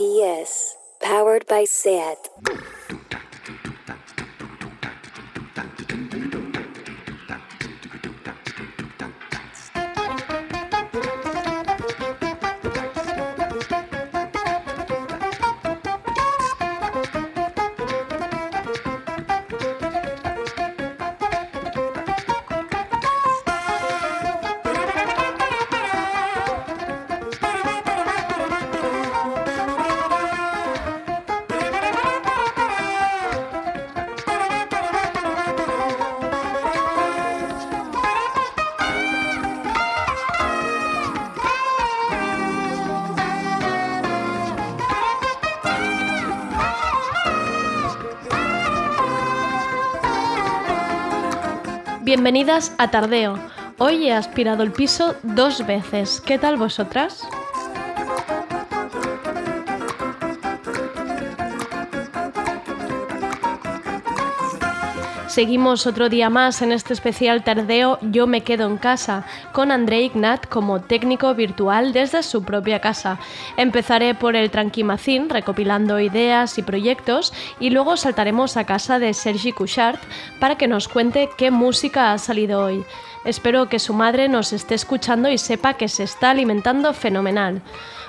RPS, powered by SAT. Bienvenidas a Tardeo. Hoy he aspirado el piso dos veces. ¿Qué tal vosotras? Seguimos otro día más en este especial tardeo Yo me quedo en casa, con André Ignat como técnico virtual desde su propia casa. Empezaré por el Tranquimacín, recopilando ideas y proyectos, y luego saltaremos a casa de Sergi Couchard para que nos cuente qué música ha salido hoy. Espero que su madre nos esté escuchando y sepa que se está alimentando fenomenal.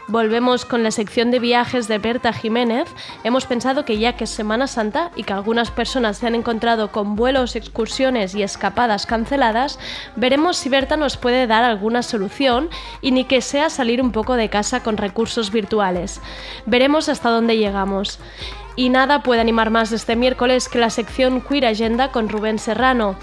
Volvemos con la sección de viajes de Berta Jiménez. Hemos pensado que ya que es Semana Santa y que algunas personas se han encontrado con vuelos, excursiones y escapadas canceladas, veremos si Berta nos puede dar alguna solución y ni que sea salir un poco de casa con recursos virtuales. Veremos hasta dónde llegamos. Y nada puede animar más este miércoles que la sección Queer Agenda con Rubén Serrano.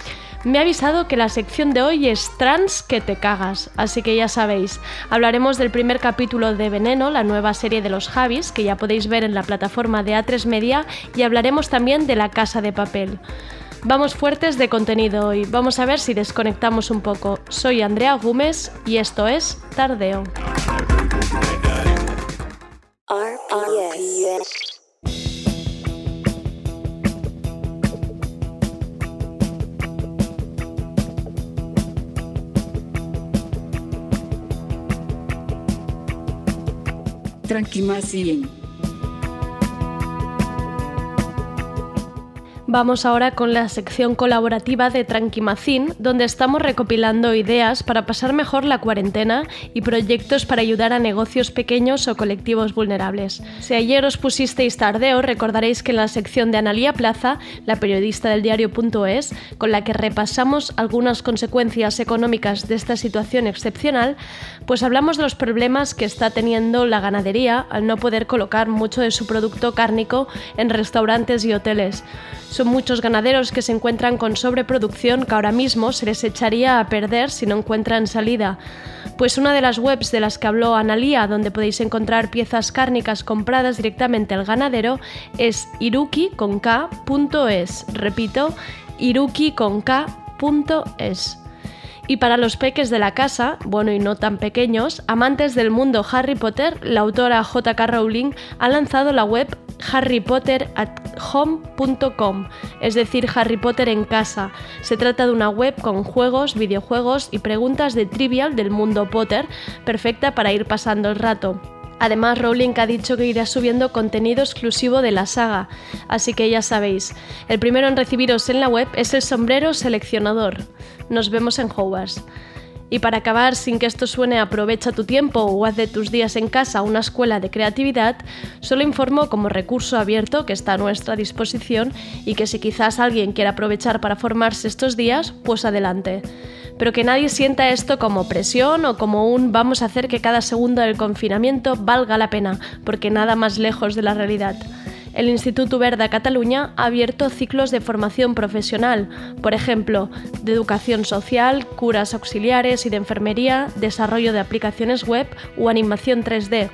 Me ha avisado que la sección de hoy es trans que te cagas, así que ya sabéis, hablaremos del primer capítulo de Veneno, la nueva serie de los Javis, que ya podéis ver en la plataforma de A3 Media, y hablaremos también de La Casa de Papel. Vamos fuertes de contenido hoy, vamos a ver si desconectamos un poco. Soy Andrea Gómez y esto es Tardeo. Tranquimacien. Vamos ahora con la sección colaborativa de Tranquimacín, donde estamos recopilando ideas para pasar mejor la cuarentena y proyectos para ayudar a negocios pequeños o colectivos vulnerables. Si ayer os pusisteis tardeo, recordaréis que en la sección de Analía Plaza, la periodista del diario.es, con la que repasamos algunas consecuencias económicas de esta situación excepcional, pues hablamos de los problemas que está teniendo la ganadería al no poder colocar mucho de su producto cárnico en restaurantes y hoteles. Son muchos ganaderos que se encuentran con sobreproducción que ahora mismo se les echaría a perder si no encuentran salida. Pues una de las webs de las que habló Analía, donde podéis encontrar piezas cárnicas compradas directamente al ganadero, es iruki.es. Repito, iruki.es. Y para los peques de la casa, bueno y no tan pequeños, amantes del mundo Harry Potter, la autora J.K. Rowling ha lanzado la web harrypotterathome.com, es decir, Harry Potter en casa. Se trata de una web con juegos, videojuegos y preguntas de trivial del mundo Potter, perfecta para ir pasando el rato. Además, Rowling ha dicho que irá subiendo contenido exclusivo de la saga, así que ya sabéis, el primero en recibiros en la web es el sombrero seleccionador. Nos vemos en Hogwarts. Y para acabar, sin que esto suene aprovecha tu tiempo o haz de tus días en casa una escuela de creatividad, solo informo como recurso abierto que está a nuestra disposición y que si quizás alguien quiera aprovechar para formarse estos días, pues adelante pero que nadie sienta esto como presión o como un vamos a hacer que cada segundo del confinamiento valga la pena, porque nada más lejos de la realidad. El Instituto Verda Cataluña ha abierto ciclos de formación profesional, por ejemplo, de educación social, curas auxiliares y de enfermería, desarrollo de aplicaciones web o animación 3D.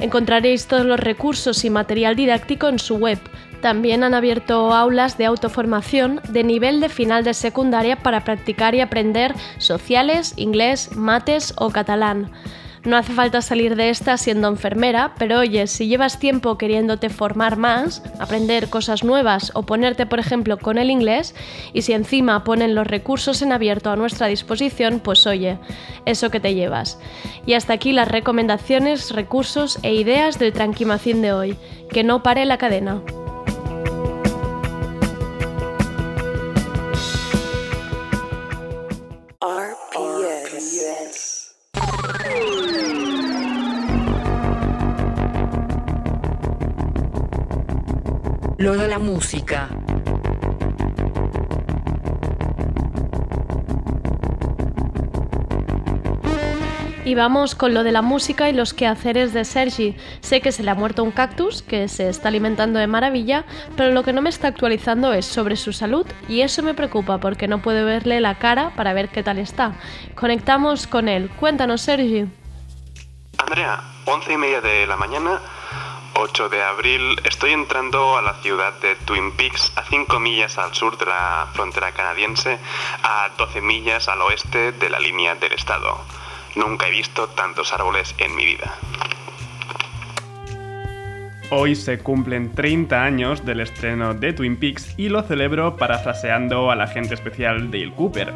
Encontraréis todos los recursos y material didáctico en su web también han abierto aulas de autoformación de nivel de final de secundaria para practicar y aprender sociales, inglés, mates o catalán. No hace falta salir de esta siendo enfermera, pero oye, si llevas tiempo queriéndote formar más, aprender cosas nuevas o ponerte, por ejemplo, con el inglés, y si encima ponen los recursos en abierto a nuestra disposición, pues oye, eso que te llevas. Y hasta aquí las recomendaciones, recursos e ideas del Tranquimacín de hoy. Que no pare la cadena. Lo de la música. Y vamos con lo de la música y los quehaceres de Sergi. Sé que se le ha muerto un cactus, que se está alimentando de maravilla, pero lo que no me está actualizando es sobre su salud y eso me preocupa porque no puedo verle la cara para ver qué tal está. Conectamos con él. Cuéntanos, Sergi. Andrea, once y media de la mañana 8 de abril estoy entrando a la ciudad de Twin Peaks, a 5 millas al sur de la frontera canadiense, a 12 millas al oeste de la línea del estado. Nunca he visto tantos árboles en mi vida. Hoy se cumplen 30 años del estreno de Twin Peaks y lo celebro parafraseando al agente especial Dale Cooper.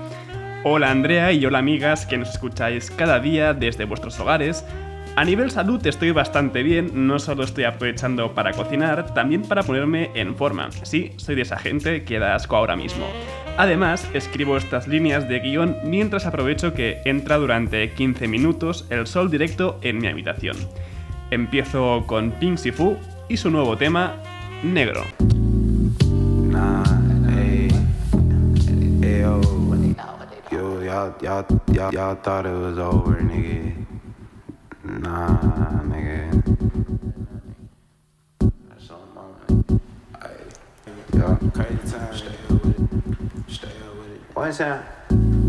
Hola Andrea y hola amigas que nos escucháis cada día desde vuestros hogares, a nivel salud estoy bastante bien, no solo estoy aprovechando para cocinar, también para ponerme en forma. Sí, soy de esa gente que da asco ahora mismo. Además, escribo estas líneas de guion mientras aprovecho que entra durante 15 minutos el sol directo en mi habitación. Empiezo con Pink Sifu y su nuevo tema, Negro. That's on my Yeah, crazy time. Stay up with it. Stay up with it. What's that?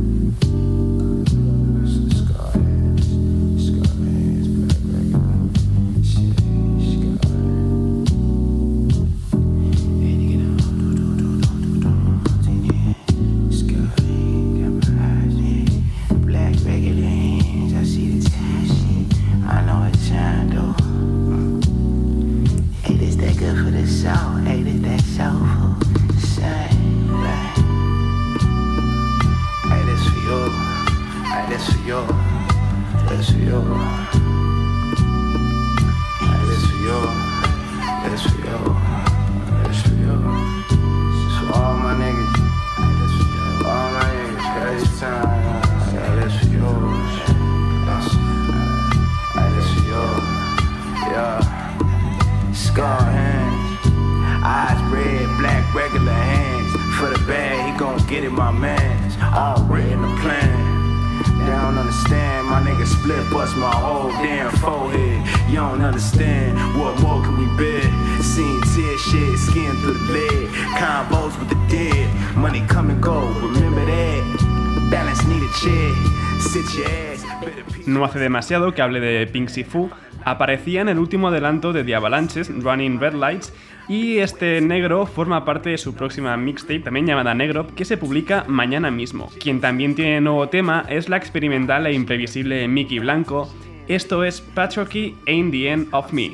Demasiado que hable de Pink Sifu, aparecía en el último adelanto de The Avalanches, Running Red Lights, y este negro forma parte de su próxima mixtape, también llamada Negro, que se publica mañana mismo. Quien también tiene nuevo tema es la experimental e imprevisible Mickey Blanco. Esto es Patricky Ain't the End of Me.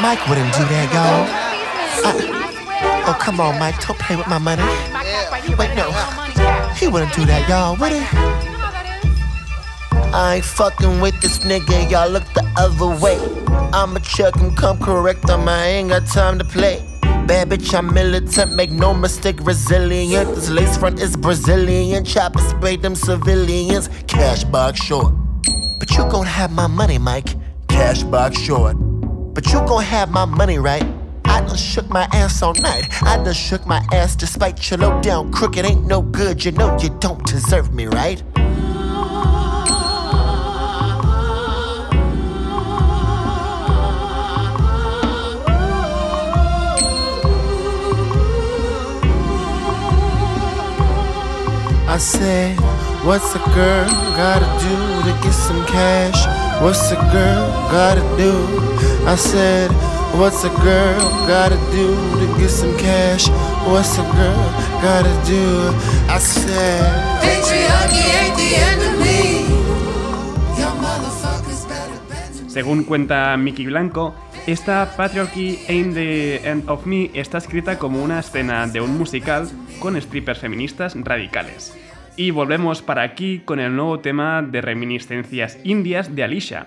Mike wouldn't do that, y'all. Uh, oh, come on, Mike, don't play with my money. Wait, no. He wouldn't do that, y'all, would he? I ain't fucking with this nigga, y'all look the other way. I'ma check him, come correct him, I ain't got time to play. Bad bitch, I'm militant, make no mistake, resilient. This lace front is Brazilian, chopper spray them civilians. Cash box short. But you gon' have my money, Mike. Cash box short. But you gon' have my money, right? I done shook my ass all night. I done shook my ass despite your low down crooked ain't no good. You know you don't deserve me, right? I said, what's a girl gotta do to get some cash? What's a girl gotta do? I said, What's a girl gotta do to get some cash? What's a girl gotta do? I said, Patriarchy ain't the end of me. Según cuenta Mickey Blanco, esta Patriarchy Ain't the End of Me está escrita como una escena de un musical con strippers feministas radicales. Y volvemos para aquí con el nuevo tema de reminiscencias indias de Alicia.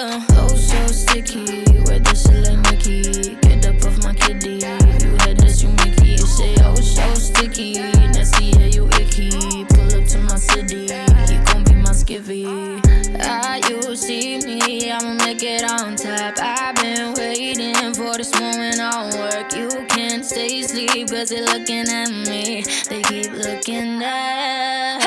On top. I've been waiting for this moment on work. You can't stay asleep, cause they're looking at me. They keep looking at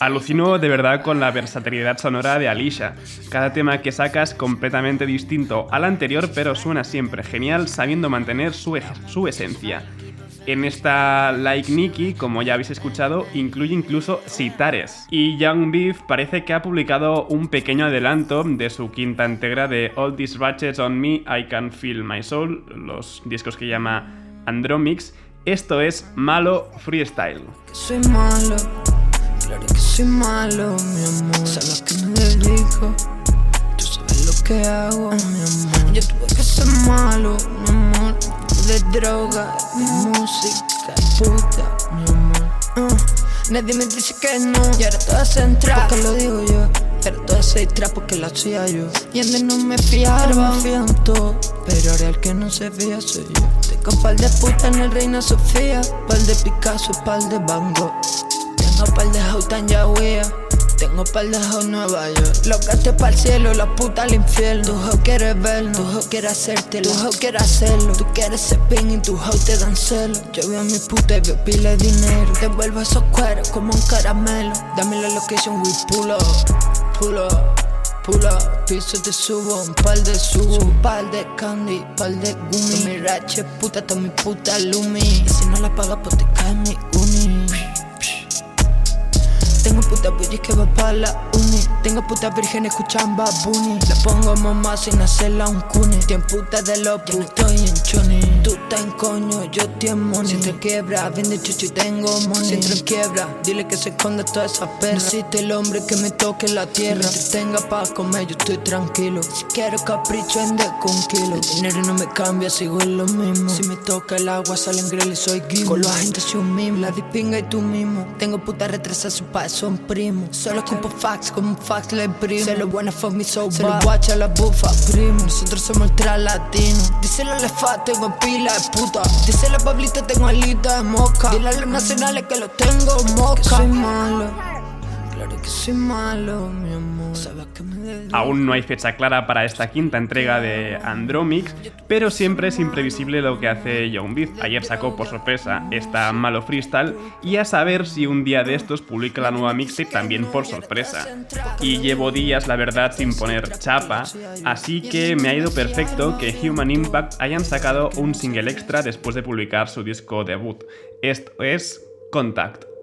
Alucino de verdad con la versatilidad sonora de Alicia. Cada tema que saca es completamente distinto al anterior, pero suena siempre genial sabiendo mantener su, su esencia. En esta Like Nikki, como ya habéis escuchado, incluye incluso sitares. Y Young Beef parece que ha publicado un pequeño adelanto de su quinta entrega de All These Ratchets on Me, I Can Feel My Soul, los discos que llama Andromix. Esto es Malo Freestyle. Soy malo Claro que soy malo, mi amor. Sabes que me dedico. Tú sabes lo que hago, mi amor. Yo tuve que ser malo, mi amor. De droga, de música, puta, mi amor. Uh, nadie me dice que no. Y ahora todas se entra, porque lo digo yo. Pero todas se distrae porque la hacía yo. Y antes no me fiaba, me fían todo. Pero ahora el que no se fía soy yo. Tengo par de puta en el Reina Sofía. Par de Picasso, par de Van Gogh. Tengo par de house tan Yahweh. Tengo par de house Nueva York. Lo gasté el cielo, la puta al infierno. Tu house quiere verlo, tu house quiere hacerte, tu house quiere hacerlo. Tú quieres ser ping y tu house te dan celo. Yo veo a mi puta y veo pila de dinero. Te vuelvo esos cueros como un caramelo. Dame la location, we pull up, pull up. Pull up, piso te subo, un par de subo, un par de candy, un par de gumi. Mi rache puta, toda mi puta lumi. Y si no la pagas, pues te cae mi uni. Puta bullies que va pa' la uni. Tengo puta virgen escuchan babuni. La pongo mamá sin hacerla un cuni. Tien puta de yo no estoy en choni. Tú estás en coño, yo en money. Si te quiebra, vende chucho y tengo money. Si entro en quiebra, dile que se esconda toda esa perra. Existe el hombre que me toque la tierra. Mientras tenga pa' comer, yo estoy tranquilo. Si quiero capricho, ande con kilo. El dinero no me cambia, sigo en lo mismo. Si me toca el agua, sale en grel y soy guimo. Con los agentes soy un mimo. La dipinga y tú mismo. Tengo puta retrasa su paso son primos. Solo escupo fax como un fax le imprimo. Se lo buena fuck me so Se lo guacha la bufa, primo. Nosotros somos el latino. Díselo al lefa, tengo pila de puta. Díselo a Pablito, tengo alita de moca. Dile a los nacionales que lo tengo moca. Que soy malo. Claro que soy malo, mi amor. Sabes que me Aún no hay fecha clara para esta quinta entrega de Andromix, pero siempre es imprevisible lo que hace Young Beat. Ayer sacó por sorpresa esta Malo Freestyle y a saber si un día de estos publica la nueva mixtape también por sorpresa. Y llevo días, la verdad, sin poner chapa, así que me ha ido perfecto que Human Impact hayan sacado un single extra después de publicar su disco debut. Esto es Contact.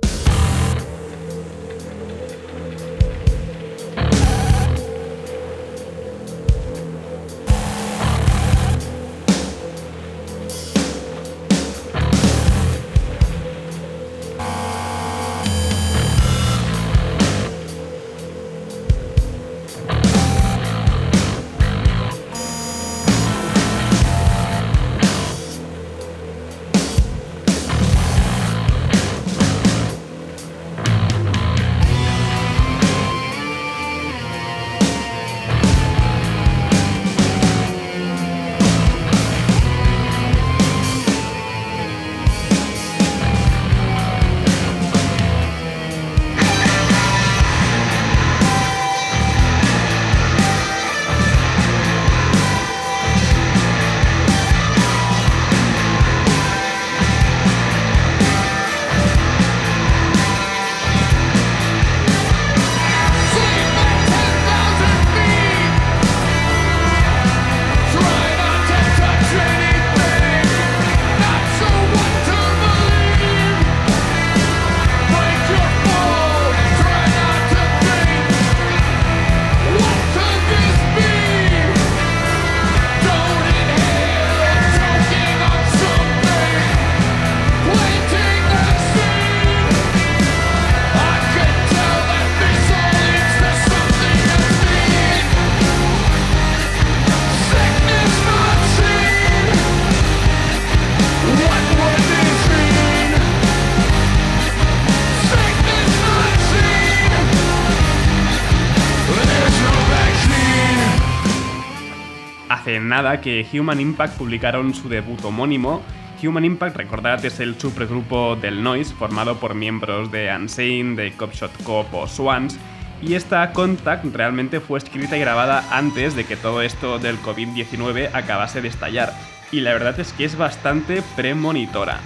Hace nada que Human Impact publicaron su debut homónimo. Human Impact, recordad, es el supergrupo del Noise, formado por miembros de Unsane, de Copshot Cop o Swans, y esta Contact realmente fue escrita y grabada antes de que todo esto del COVID-19 acabase de estallar, y la verdad es que es bastante premonitora.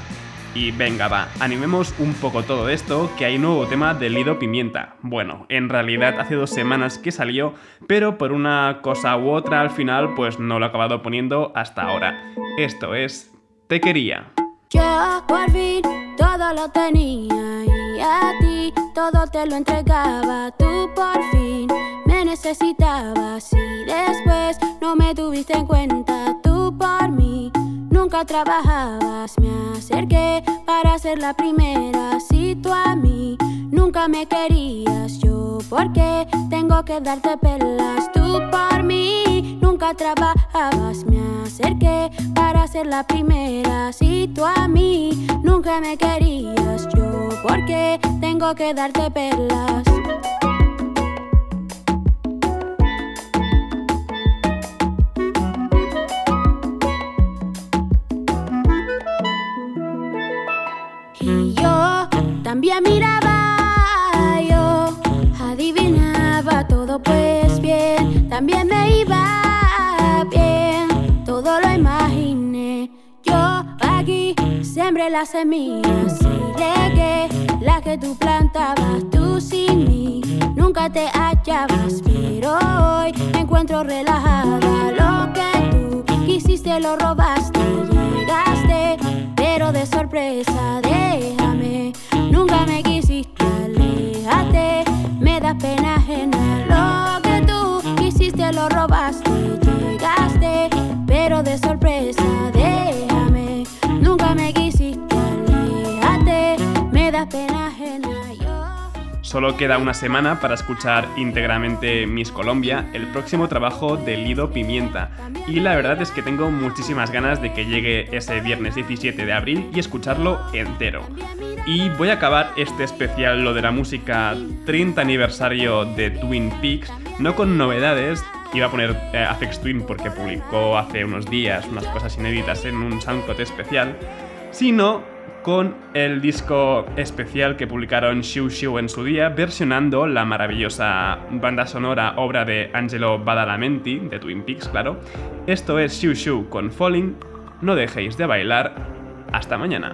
Y venga, va, animemos un poco todo esto, que hay nuevo tema de Lido Pimienta. Bueno, en realidad hace dos semanas que salió, pero por una cosa u otra al final pues no lo he acabado poniendo hasta ahora. Esto es Te quería. Yo por fin todo lo tenía y a ti todo te lo entregaba. Tú por fin me necesitabas y después no me tuviste en cuenta. Nunca trabajabas. Me acerqué para ser la primera. Si tú a mí nunca me querías, yo porque tengo que darte pelas. Tú por mí nunca trabajabas. Me acerqué para ser la primera. Si tú a mí nunca me querías, yo porque tengo que darte pelas. También miraba yo, adivinaba todo pues bien, también me iba bien, todo lo imaginé. Yo aquí sembré las semillas y regué las que tú plantabas, tú sin mí nunca te hallabas, pero hoy me encuentro relajada. Lo que tú quisiste lo robaste, llegaste, pero de sorpresa déjame Nunca me quisiste, aléjate, me da pena ajena. Lo que tú quisiste lo robaste, llegaste, pero de sorpresa, Solo queda una semana para escuchar íntegramente Miss Colombia, el próximo trabajo de Lido Pimienta. Y la verdad es que tengo muchísimas ganas de que llegue ese viernes 17 de abril y escucharlo entero. Y voy a acabar este especial, lo de la música 30 aniversario de Twin Peaks, no con novedades, iba a poner eh, Afex Twin porque publicó hace unos días unas cosas inéditas en un SoundCloud especial, sino con el disco especial que publicaron Shu Shu en su día, versionando la maravillosa banda sonora obra de Angelo Badalamenti, de Twin Peaks, claro. Esto es Shu Shu con Falling, no dejéis de bailar, hasta mañana.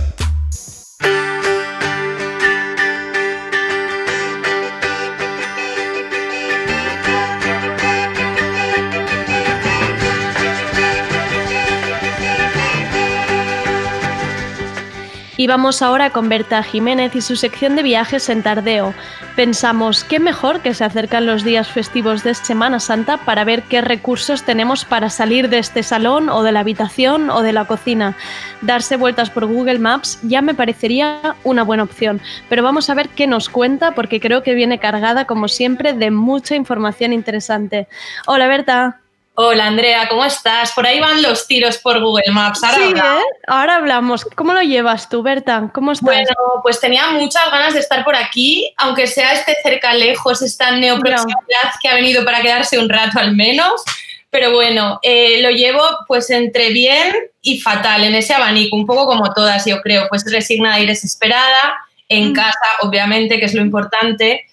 Y vamos ahora con Berta Jiménez y su sección de viajes en Tardeo. Pensamos, qué mejor que se acercan los días festivos de Semana Santa para ver qué recursos tenemos para salir de este salón o de la habitación o de la cocina. Darse vueltas por Google Maps ya me parecería una buena opción, pero vamos a ver qué nos cuenta porque creo que viene cargada, como siempre, de mucha información interesante. Hola Berta. Hola Andrea, ¿cómo estás? Por ahí van los tiros por Google Maps. Ahora, sí, hablamos. ¿eh? Ahora hablamos. ¿Cómo lo llevas tú, Berta? ¿Cómo estás? Bueno, pues tenía muchas ganas de estar por aquí, aunque sea este cerca lejos, esta neoproximidad que ha venido para quedarse un rato al menos. Pero bueno, eh, lo llevo pues entre bien y fatal, en ese abanico, un poco como todas, yo creo, pues resignada y desesperada, en Mm. casa, obviamente, que es lo importante,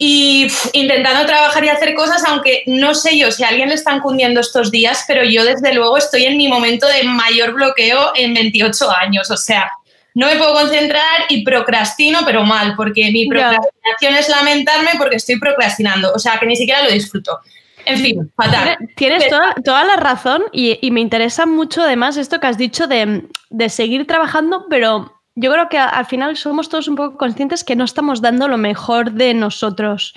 y intentando trabajar y hacer cosas, aunque no sé yo si a alguien le están cundiendo estos días, pero yo desde luego estoy en mi momento de mayor bloqueo en 28 años, o sea, no me puedo concentrar y procrastino, pero mal, porque mi procrastinación es lamentarme porque estoy procrastinando, o sea, que ni siquiera lo disfruto. En fin, fatal. Tiene- Tienes toda, toda la razón y, y me interesa mucho además esto que has dicho de, de seguir trabajando, pero yo creo que al final somos todos un poco conscientes que no estamos dando lo mejor de nosotros.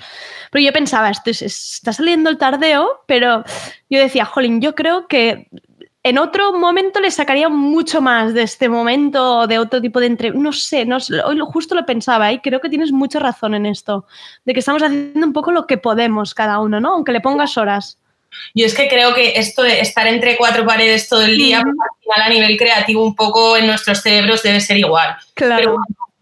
Pero yo pensaba, esto es- está saliendo el tardeo, pero yo decía, jolín, yo creo que en otro momento le sacaría mucho más de este momento o de otro tipo de entre... No sé, no sé, hoy justo lo pensaba y creo que tienes mucha razón en esto, de que estamos haciendo un poco lo que podemos cada uno, ¿no? Aunque le pongas horas. Yo es que creo que esto de estar entre cuatro paredes todo el día, pues, al final a nivel creativo un poco en nuestros cerebros debe ser igual. Claro. Pero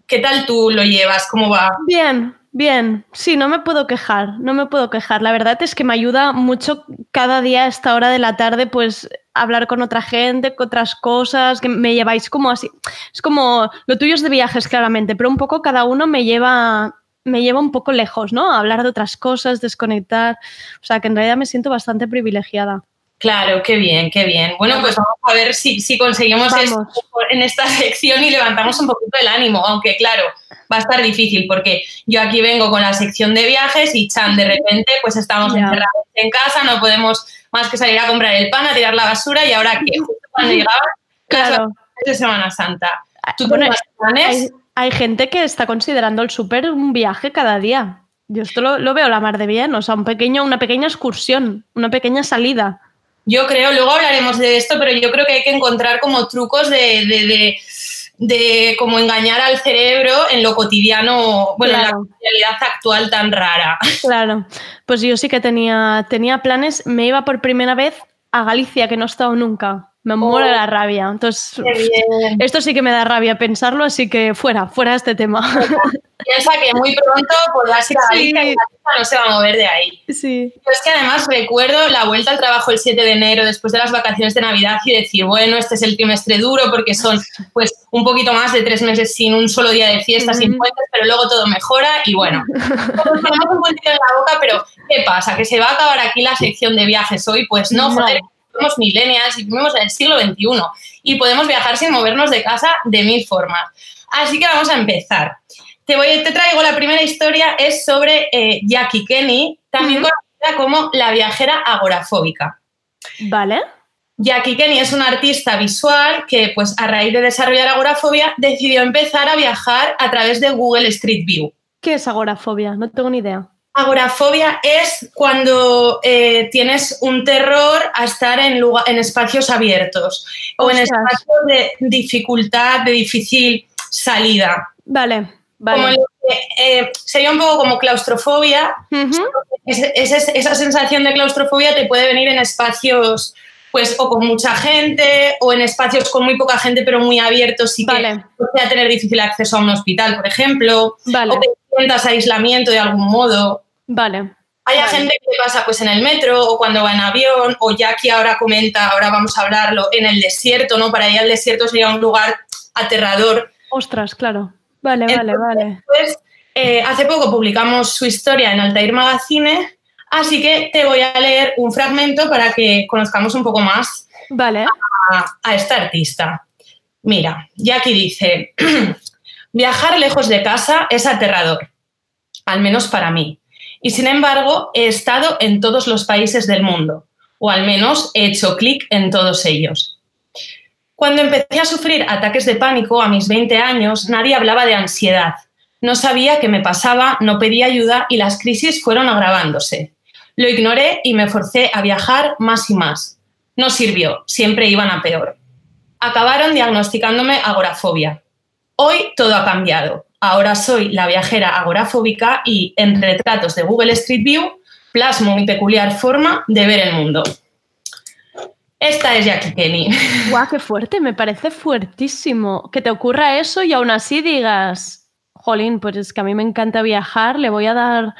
¿qué tal tú lo llevas? ¿Cómo va? Bien, bien. Sí, no me puedo quejar, no me puedo quejar. La verdad es que me ayuda mucho cada día a esta hora de la tarde, pues hablar con otra gente, con otras cosas, que me lleváis como así. Es como lo tuyo es de viajes, claramente, pero un poco cada uno me lleva me lleva un poco lejos, ¿no? Hablar de otras cosas, desconectar. O sea, que en realidad me siento bastante privilegiada. Claro, qué bien, qué bien. Bueno, pues vamos a ver si, si conseguimos esto en esta sección y levantamos un poquito el ánimo, aunque claro, va a estar difícil porque yo aquí vengo con la sección de viajes y Chan, de repente pues estamos encerrados en casa, no podemos más que salir a comprar el pan, a tirar la basura y ahora que justo cuando llegaban Claro. de Semana Santa. ¿Tú Bueno, planes? Hay, gente que está considerando el súper un viaje cada día. Yo esto lo, lo veo la mar de bien, o sea, un pequeño, una pequeña excursión, una pequeña salida. Yo creo, luego hablaremos de esto, pero yo creo que hay que encontrar como trucos de, de, de, de como engañar al cerebro en lo cotidiano, bueno, Claro. en la realidad actual tan rara. Claro, pues yo sí que tenía, tenía planes, me iba por primera vez a Galicia, que no he estado nunca. Me muero de la rabia. Entonces, esto sí que me da rabia pensarlo, así que fuera, fuera este tema. Piensa que muy pronto podrás ir a Sí. Galicia y Galicia no se va a mover de ahí. Sí. Yo es que además recuerdo la vuelta al trabajo el 7 de enero después de las vacaciones de Navidad y decir, bueno, este es el trimestre duro porque son pues un poquito más de tres meses sin un solo día de fiesta, sin Ujú. puentes, pero luego todo mejora y bueno, nos ponemos un puntito en la boca, pero ¿qué pasa? ¿Que se va a acabar aquí la sección de viajes hoy? Pues no, No. joder, somos millennials y vivimos en el siglo XXI y podemos viajar sin movernos de casa de mil formas. Así que vamos a empezar. Te, voy, te traigo la primera historia, es sobre eh, Jackie Kenny, también conocida como la viajera agorafóbica. Vale. Jackie Kenny es una artista visual que, pues, a raíz de desarrollar agorafobia, decidió empezar a viajar a través de Google Street View. ¿Qué es agorafobia? No tengo ni idea. Agorafobia es cuando eh, tienes un terror a estar en, lugar- en espacios abiertos o en espacios de dificultad, de difícil salida. Vale, vale. eh, sería un poco como claustrofobia. Esa sensación de claustrofobia te puede venir en espacios pues o con mucha gente o en espacios con muy poca gente pero muy abiertos y Vale. que pueda tener difícil acceso a un hospital, por ejemplo, Vale. o que sientas aislamiento de algún modo. Vale. Hay Vale. gente que pasa pues en el metro o cuando va en avión o Jackie ahora comenta, ahora vamos a hablarlo, en el desierto, ¿no? Para ella el desierto sería un lugar aterrador. Ostras, claro. Vale, vale, vale. Pues eh, hace poco publicamos su historia en Altair Magazine, así que te voy a leer un fragmento para que conozcamos un poco más Vale. a, a esta artista. Mira, Jackie dice, viajar lejos de casa es aterrador, al menos para mí. Y sin embargo, he estado en todos los países del mundo, o al menos he hecho clic en todos ellos. Cuando empecé a sufrir ataques de pánico a mis 20 años, nadie hablaba de ansiedad. No sabía qué me pasaba, no pedía ayuda y las crisis fueron agravándose. Lo ignoré y me forcé a viajar más y más. No sirvió, siempre iban a peor. Acabaron diagnosticándome agorafobia. Hoy todo ha cambiado. Ahora soy la viajera agorafóbica y en retratos de Google Street View plasmo mi peculiar forma de ver el mundo. Esta es Jackie Kenny. Guau, qué fuerte, me parece fuertísimo. Que te ocurra eso y aún así digas, jolín, pues es que a mí me encanta viajar, le voy a dar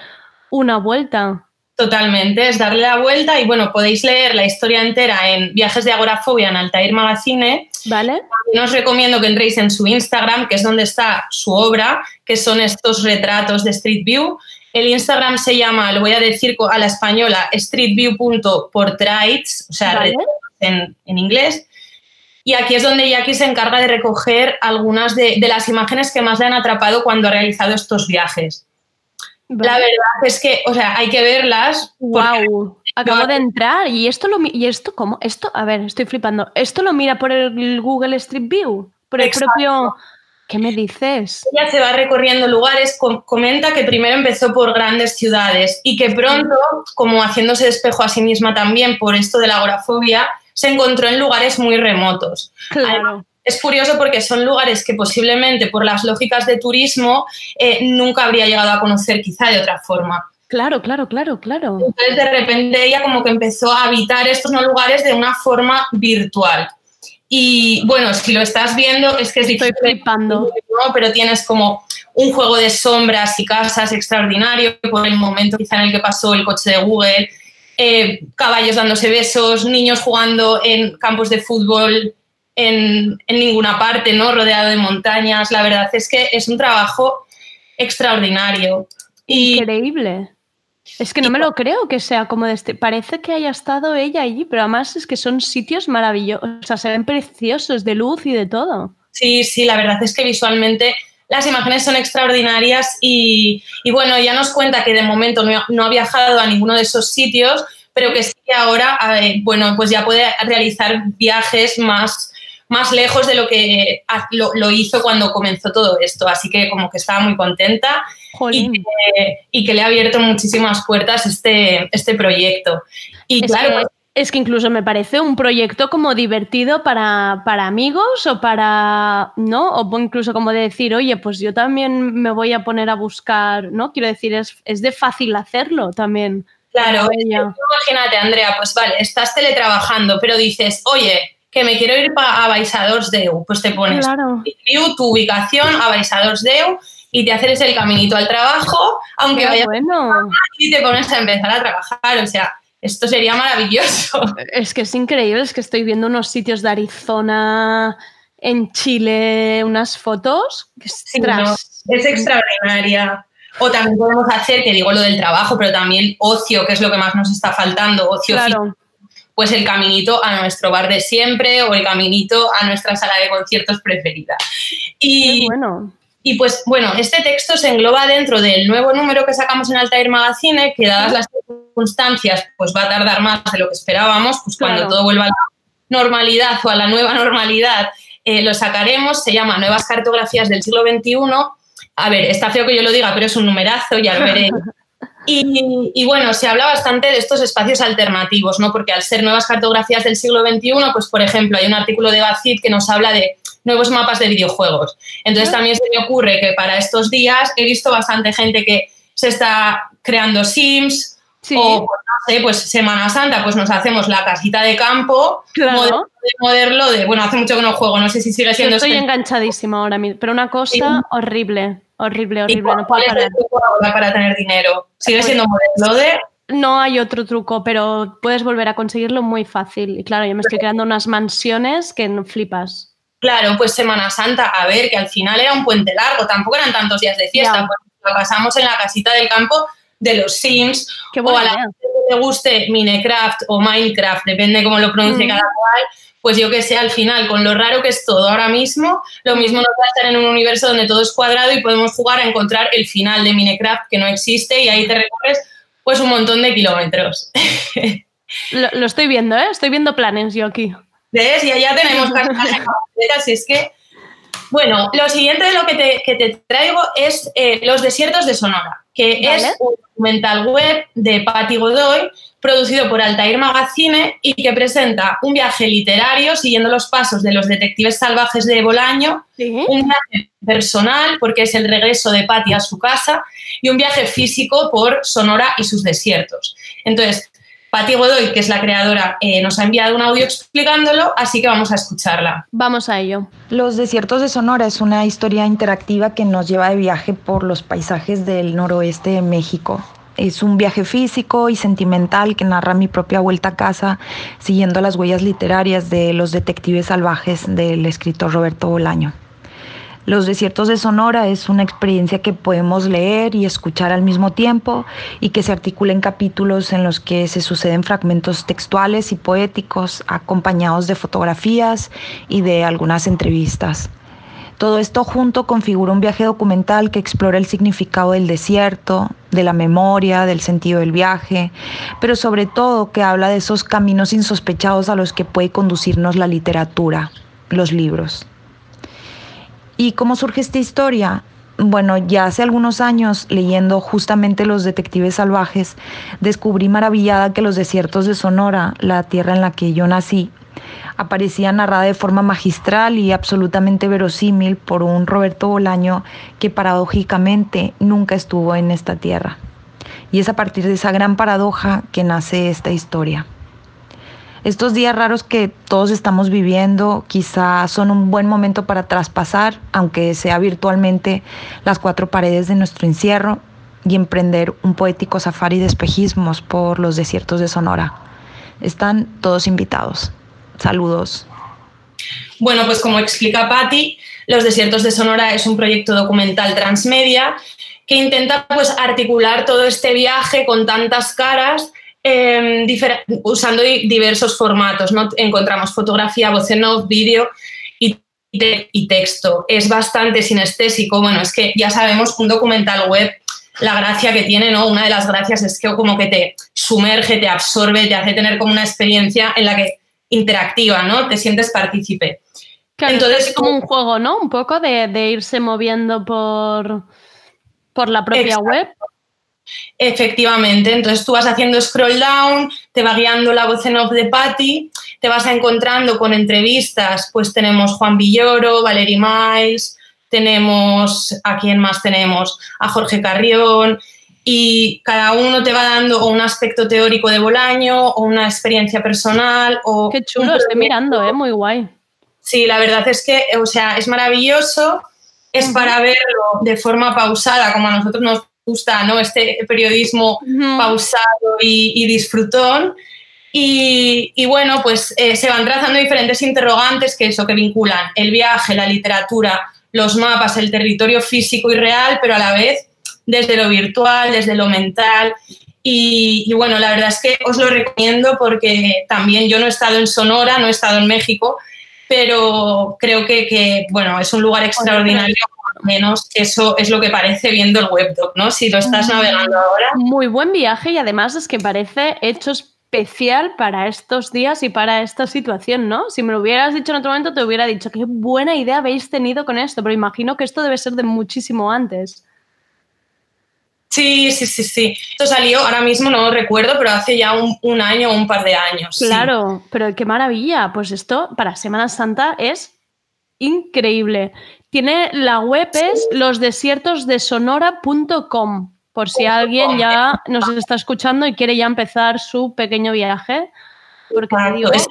una vuelta. Totalmente, es darle la vuelta y bueno, podéis leer la historia entera en Viajes de Agorafobia en Altair Magazine. ¿Vale? También os recomiendo que entréis en su Instagram, que es donde está su obra, que son estos retratos de Street View. El Instagram se llama, lo voy a decir a la española, streetview.portraits, o sea, Vale. en, en inglés. Y aquí es donde Jackie se encarga de recoger algunas de, de las imágenes que más le han atrapado cuando ha realizado estos viajes. La verdad es que, o sea, hay que verlas. Wow. Acabo de entrar y esto lo y esto cómo esto a ver estoy flipando esto lo mira por el Google Street View por el Exacto. propio ¿qué me dices? Ella se va recorriendo lugares, com- comenta que primero empezó por grandes ciudades y que pronto, como haciéndose espejo a sí misma también por esto de la agorafobia, se encontró en lugares muy remotos. Claro. Es curioso porque son lugares que posiblemente por las lógicas de turismo eh, nunca habría llegado a conocer quizá de otra forma. Claro, claro, claro, claro. Entonces de repente ella como que empezó a habitar estos no lugares de una forma virtual. Y bueno, si lo estás viendo es que es Estoy difícil, flipando. ¿no? pero tienes como un juego de sombras y casas extraordinario por el momento quizá en el que pasó el coche de Google, eh, caballos dándose besos, niños jugando en campos de fútbol en, en ninguna parte, ¿no? rodeado de montañas. La verdad es que es un trabajo extraordinario. Y Increíble. Es que no me lo creo que sea como de este. Parece que haya estado ella allí, pero además es que son sitios maravillosos. O sea, se ven preciosos de luz y de todo. Sí, sí, la verdad es que visualmente las imágenes son extraordinarias y, y bueno, ya nos cuenta que de momento no, ha- no ha viajado a ninguno de esos sitios, pero que sí que ahora, eh, bueno, pues ya puede realizar viajes más, más lejos de lo que lo, lo hizo cuando comenzó todo esto. Así que como que estaba muy contenta y que, y que le ha abierto muchísimas puertas este, este proyecto. Y Es, claro, que, es que incluso me parece un proyecto como divertido para, para amigos o para, ¿no? O incluso como de decir, oye, pues yo también me voy a poner a buscar, ¿no? Quiero decir, es, es de fácil hacerlo también. Claro, imagínate, Andrea, pues vale, estás teletrabajando, pero dices, oye, que me quiero ir a Baisadors Deu, pues te pones Claro. tu, ubicación a Baisadors Deu y te haces el caminito al trabajo, aunque Qué vayas bueno. y te pones a empezar a trabajar, o sea, esto sería maravilloso. Es que es increíble, es que estoy viendo unos sitios de Arizona, en Chile, unas fotos. Sí, ¿no? Es extraordinaria. O también podemos hacer, que digo lo del trabajo, pero también ocio, que es lo que más nos está faltando, ocio. Claro. Pues el caminito a nuestro bar de siempre o el caminito a nuestra sala de conciertos preferida. Qué Y, bueno. y pues bueno, este texto se engloba dentro del nuevo número que sacamos en Altair Magazine, que dadas las circunstancias, pues va a tardar más de lo que esperábamos, pues cuando todo vuelva a la normalidad o a la nueva normalidad, eh, lo sacaremos, se llama Nuevas cartografías del siglo XXI. A ver, está feo que yo lo diga, pero es un numerazo, ya lo veréis. Y, y bueno, se habla bastante de estos espacios alternativos, ¿no? Porque al ser nuevas cartografías del siglo XXI, pues por ejemplo, hay un artículo de Bacit que nos habla de nuevos mapas de videojuegos. Entonces también se me ocurre que para estos días he visto bastante gente que se está creando Sims Sí. o, pues, no sé, pues Semana Santa, pues nos hacemos la casita de campo, Claro. modelo de, modelo de, bueno, hace mucho que no juego, no sé si sigue Yo siendo estoy este- enganchadísima ahora mismo, pero una cosa Sí. horrible, horrible, ¿Y horrible. cuál No puedo es parar. el truco ahora para tener dinero? ¿Sigue Pues- siendo modelo de...? No hay otro truco, pero puedes volver a conseguirlo muy fácil. Y claro, yo me estoy creando unas mansiones que no flipas. Claro, pues Semana Santa, a ver, que al final era un puente largo, tampoco eran tantos días de fiesta, pues lo pasamos en la casita del campo de los Sims, o a la gente que le guste Minecraft o Minecraft, depende cómo lo pronuncie Mm. cada cual, pues yo que sé, al final, con lo raro que es todo ahora mismo, lo mismo nos va a estar en un universo donde todo es cuadrado y podemos jugar a encontrar el final de Minecraft que no existe y ahí te recorres pues un montón de kilómetros. Lo, lo estoy viendo, ¿eh? Estoy viendo planes yo aquí. ¿Ves? Y allá tenemos cartas así es que... Bueno, lo siguiente de lo que te, que te traigo es eh, Los desiertos de Sonora, que Vale. es un documental web de Patti Godoy, producido por Altair Magazine y que presenta un viaje literario siguiendo los pasos de los detectives salvajes de Bolaño, un viaje personal porque es el regreso de Patti a su casa y un viaje físico por Sonora y sus desiertos. Entonces, Patti Godoy, que es la creadora, eh, nos ha enviado un audio explicándolo, así que vamos a escucharla. Vamos a ello. Los desiertos de Sonora es una historia interactiva que nos lleva de viaje por los paisajes del noroeste de México. Es un viaje físico y sentimental que narra mi propia vuelta a casa siguiendo las huellas literarias de los detectives salvajes del escritor Roberto Bolaño. Los desiertos de Sonora es una experiencia que podemos leer y escuchar al mismo tiempo y que se articula en capítulos en los que se suceden fragmentos textuales y poéticos acompañados de fotografías y de algunas entrevistas. Todo esto junto configura un viaje documental que explora el significado del desierto, de la memoria, del sentido del viaje, pero sobre todo que habla de esos caminos insospechados a los que puede conducirnos la literatura, los libros. ¿Y cómo surge esta historia? Bueno, ya hace algunos años, leyendo justamente Los Detectives Salvajes, descubrí maravillada que los desiertos de Sonora, la tierra en la que yo nací, aparecía narrada de forma magistral y absolutamente verosímil por un Roberto Bolaño que paradójicamente nunca estuvo en esta tierra. Y es a partir de esa gran paradoja que nace esta historia. Estos días raros que todos estamos viviendo quizá son un buen momento para traspasar, aunque sea virtualmente, las cuatro paredes de nuestro encierro y emprender un poético safari de espejismos por los desiertos de Sonora. Están todos invitados. Saludos. Bueno, pues como explica Patti, Los Desiertos de Sonora es un proyecto documental transmedia que intenta pues, articular todo este viaje con tantas caras eh, difer- usando di- diversos formatos. ¿no? Encontramos fotografía, voz en off, vídeo y, te- y texto. Es bastante sinestésico. Bueno, es que ya sabemos que un documental web, la gracia que tiene, ¿no? Una de las gracias es que como que te sumerge, te absorbe, te hace tener como una experiencia en la que interactiva, ¿no? Te sientes partícipe. Claro, Entonces, es como un juego, ¿no? Un poco de, de irse moviendo por, por la propia Exacto. web. Efectivamente, entonces tú vas haciendo scroll down, te va guiando la voz en off de Patty, te vas encontrando con entrevistas, pues tenemos Juan Villoro, Valerie Miles, tenemos, ¿a quién más tenemos? A Jorge Carrión, y cada uno te va dando o un aspecto teórico de Bolaño o una experiencia personal o... Qué chulo, estoy mirando, ¿eh? Muy guay. Sí, la verdad es que, o sea, es maravilloso, es para verlo de forma pausada, como a nosotros nos gusta, ¿no? Este periodismo pausado y, y disfrutón. Y, y bueno, pues eh, se van trazando diferentes interrogantes que eso, que vinculan el viaje, la literatura, los mapas, el territorio físico y real, pero a la vez desde lo virtual, desde lo mental. Y, y bueno, la verdad es que os lo recomiendo porque también yo no he estado en Sonora, no he estado en México, pero creo que, que, bueno, es un lugar extraordinario, menos eso es lo que parece viendo el webdoc, ¿no? Si lo estás navegando ahora. Muy buen viaje y además es que parece hecho especial para estos días y para esta situación, ¿no? Si me lo hubieras dicho en otro momento te hubiera dicho qué buena idea habéis tenido con esto, pero imagino que esto debe ser de muchísimo antes. Sí, sí, sí, sí. Esto salió, ahora mismo no lo recuerdo, pero hace ya un, un año o un par de años. sí. Claro, pero qué maravilla. Pues esto para Semana Santa es increíble. Tiene la web es losdesiertosdesonora.com. Por si alguien ya nos está escuchando y quiere ya empezar su pequeño viaje. Porque digo, Es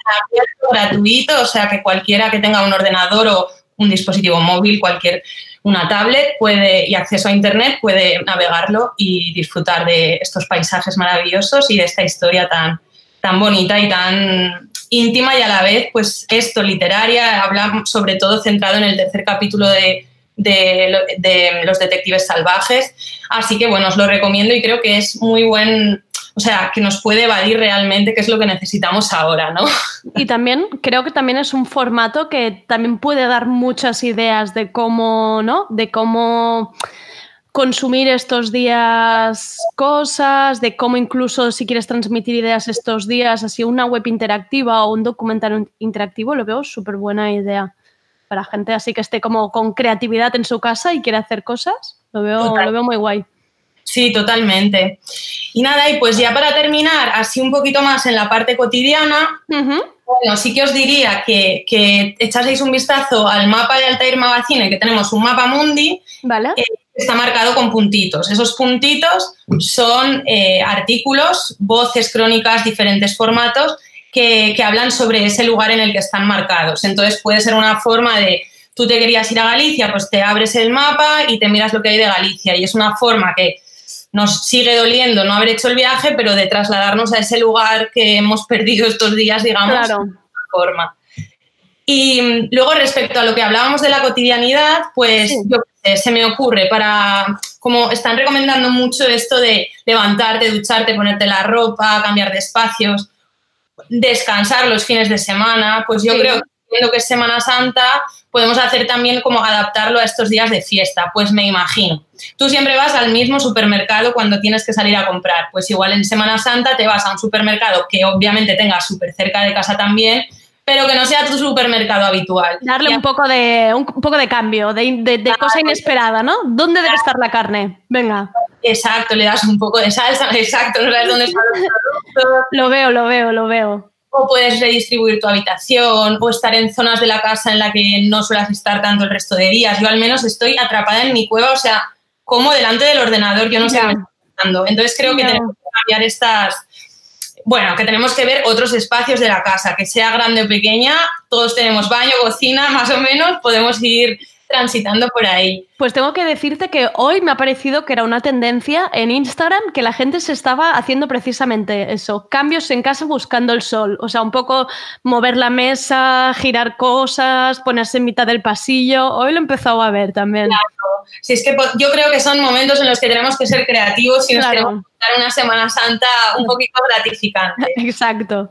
gratuito, o sea que cualquiera que tenga un ordenador o un dispositivo móvil, cualquier una tablet puede y acceso a internet puede navegarlo y disfrutar de estos paisajes maravillosos y de esta historia tan, tan bonita y tan íntima y a la vez, pues esto, literaria, habla sobre todo centrado en el tercer capítulo de, de, Los Detectives Salvajes. Así que bueno, os lo recomiendo y creo que es muy buen, o sea, que nos puede evadir realmente qué es lo que necesitamos ahora, ¿no? Y también creo que también es un formato que también puede dar muchas ideas de cómo, ¿no? De cómo consumir estos días cosas, de cómo incluso si quieres transmitir ideas estos días, así una web interactiva o un documental interactivo, lo veo súper buena idea para gente así que esté como con creatividad en su casa y quiere hacer cosas. Lo veo, lo veo muy guay. Sí, totalmente. Y nada, y pues ya para terminar, así un poquito más en la parte cotidiana, bueno, sí que os diría que, que echaseis un vistazo al mapa de Altair Magazine, que tenemos un mapa mundi, Vale. que está marcado con puntitos. Esos puntitos son eh, artículos, voces, crónicas, diferentes formatos que, que hablan sobre ese lugar en el que están marcados. Entonces puede ser una forma de, tú te querías ir a Galicia, pues te abres el mapa y te miras lo que hay de Galicia. Y es una forma que nos sigue doliendo no haber hecho el viaje, pero de trasladarnos a ese lugar que hemos perdido estos días, digamos, Claro. de alguna forma. Y mm, luego respecto a lo que hablábamos de la cotidianidad, pues yo qué sé, se me ocurre para, como están recomendando mucho esto de levantarte, ducharte, ponerte la ropa, cambiar de espacios, descansar los fines de semana, pues yo Sí. creo que es Semana Santa, podemos hacer también como adaptarlo a estos días de fiesta. Pues me imagino. Tú siempre vas al mismo supermercado cuando tienes que salir a comprar. Pues igual en Semana Santa te vas a un supermercado que obviamente tengas súper cerca de casa también, pero que no sea tu supermercado habitual. Darle un poco de, un poco de cambio, de, de- de cosa inesperada, ¿no? ¿Dónde debe estar la carne? Venga. Exacto, le das un poco de salsa, exacto, no sabes dónde están los productos. Lo veo, lo veo, lo veo. O puedes redistribuir tu habitación o estar en zonas de la casa en la que no suelas estar tanto el resto de días. Yo al menos estoy atrapada en mi cueva, o sea, como delante del ordenador, yo no sé qué me está pasando. Entonces creo que tenemos que cambiar estas... Bueno, que tenemos que ver otros espacios de la casa, que sea grande o pequeña, todos tenemos baño, cocina, más o menos, podemos ir transitando por ahí. Pues tengo que decirte que hoy me ha parecido que era una tendencia en Instagram que la gente se estaba haciendo precisamente eso, cambios en casa buscando el sol, o sea, un poco mover la mesa, girar cosas, ponerse en mitad del pasillo. Hoy lo he empezado a ver también. Si es que yo creo que son momentos en los que tenemos que ser creativos y nos Claro. queremos dar una Semana Santa un poquito gratificante. Exacto.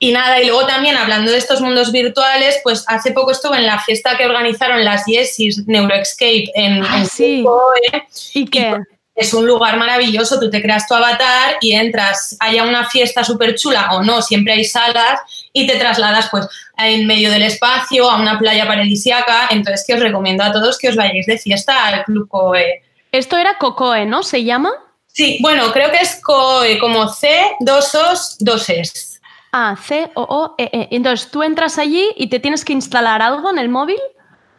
Y nada, y luego también hablando de estos mundos virtuales, pues hace poco estuve en la fiesta que organizaron las Yesis Neuroescape en, Ah, en sí. Coe. ¿Y qué? Es un lugar maravilloso, tú te creas tu avatar y entras, haya una fiesta súper chula o no, siempre hay salas y te trasladas pues en medio del espacio a una playa paradisiaca. Entonces que os recomiendo a todos que os vayáis de fiesta al Club Coe. Esto era Cocoe, ¿no? ¿Se llama? Sí, bueno, creo que es COE, como C, dos Os, dos Es. Ah, C-O-O-E-E. Entonces tú entras allí y te tienes que instalar algo en el móvil.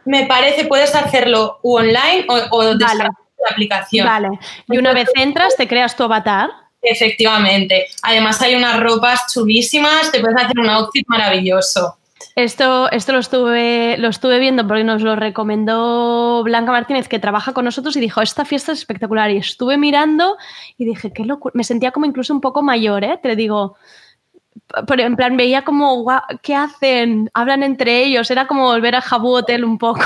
Me parece, puedes hacerlo online o, o descargar la aplicación. Vale. Y una vez entras, te creas tu avatar. Efectivamente. Además hay unas ropas chulísimas, te puedes hacer un outfit maravilloso. Esto, esto lo, estuve, lo estuve viendo porque nos lo recomendó Blanca Martínez, que trabaja con nosotros, y dijo, esta fiesta es espectacular. Y estuve mirando y dije, qué locura. Me sentía como incluso un poco mayor, ¿eh? Te digo, pero en plan veía como, "Guau, ¿qué hacen? Hablan entre ellos. Era como volver a Jabu Hotel un poco.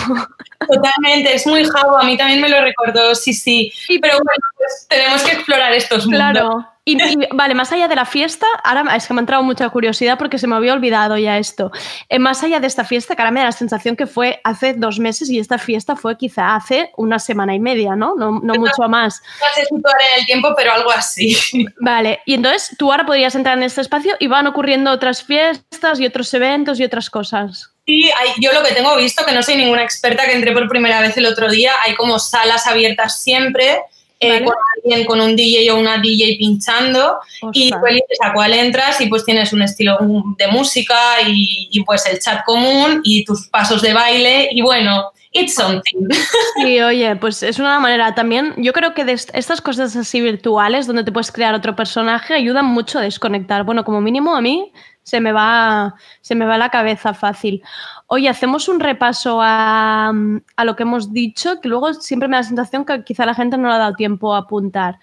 Totalmente, es muy jabo, a mí también me lo recordó, sí, sí. Pero bueno, pues tenemos que explorar estos mundos. Claro. Y, y, vale, más allá de la fiesta, ahora es que me ha entrado mucha curiosidad porque se me había olvidado ya esto. Eh, más allá de esta fiesta, que ahora me da la sensación que fue hace dos meses y esta fiesta fue quizá hace una semana y media, ¿no? No, no mucho más. No sé situar en el tiempo, pero algo así. Vale, y entonces tú ahora podrías entrar en este espacio y van ocurriendo otras fiestas y otros eventos y otras cosas. Sí, hay, yo lo que tengo visto, que no soy ninguna experta, que entré por primera vez el otro día, hay como salas abiertas siempre, eh, Vale. con alguien, con un DJ o una DJ pinchando, y tú eliges a cuál entras y pues tienes un estilo de música y, y, pues el chat común y tus pasos de baile y bueno, it's something. Sí, oye, pues es una manera también, yo creo que de est- estas cosas así virtuales donde te puedes crear otro personaje ayudan mucho a desconectar. Bueno, como mínimo a mí se me va, se me va la cabeza fácil. Oye, hacemos un repaso a, a lo que hemos dicho, que luego siempre me da la sensación que quizá la gente no le ha dado tiempo a apuntar.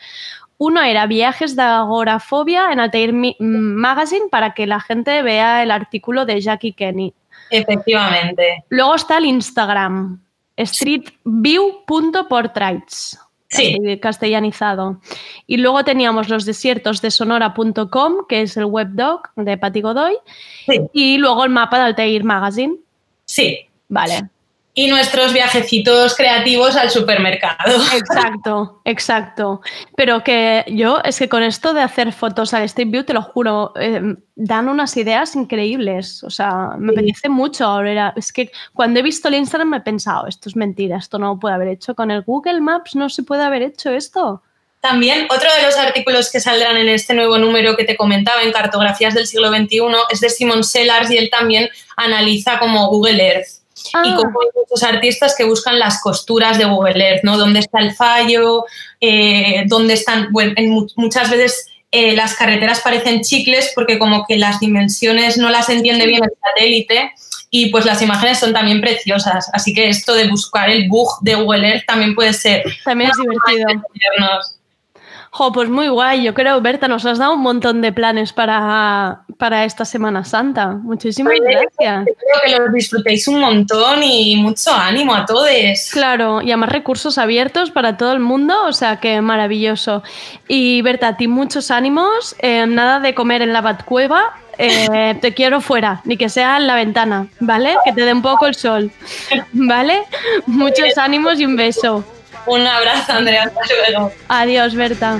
Uno era viajes de agorafobia en Altair Magazine para que la gente vea el artículo de Jackie Kenny. Efectivamente. Luego está el Instagram, streetview.portraits. Sí. Castellanizado. Y luego teníamos los desiertos de sonora.com, que es el webdoc de Patti Godoy. Y luego el mapa de Altair Magazine. Sí. Vale. Y nuestros viajecitos creativos al supermercado. Exacto, exacto. Pero que yo, es que con esto de hacer fotos al Street View, te lo juro, eh, dan unas ideas increíbles. O sea, me apetece mucho ahora. Es que cuando he visto el Instagram me he pensado, esto es mentira, esto no puede haber hecho. Con el Google Maps no se puede haber hecho esto. También otro de los artículos que saldrán en este nuevo número que te comentaba en Cartografías del siglo XXI es de Simon Sellars y él también analiza como Google Earth. Ah. Y como hay muchos artistas que buscan las costuras de Google Earth, ¿no? ¿Dónde está el fallo? Eh, ¿Dónde están? Bueno, en mu- muchas veces eh, las carreteras parecen chicles porque como que las dimensiones no las entiende bien el satélite y pues las imágenes son también preciosas. Así que esto de buscar el bug de Google Earth también puede ser. También es divertido. Jo, pues muy guay. Yo creo, Berta, nos has dado un montón de planes para, para esta Semana Santa. Muchísimas gracias. Espero que los disfrutéis un montón y mucho ánimo a todos. Claro, y además recursos abiertos para todo el mundo, o sea que maravilloso. Y Berta, a ti muchos ánimos, eh, nada de comer en la batcueva, eh, te quiero fuera, ni que sea en la ventana, ¿vale? Que te dé un poco el sol, ¿vale? Muchos ánimos y un beso. Un abrazo, Andrea, hasta luego. Adiós, Berta.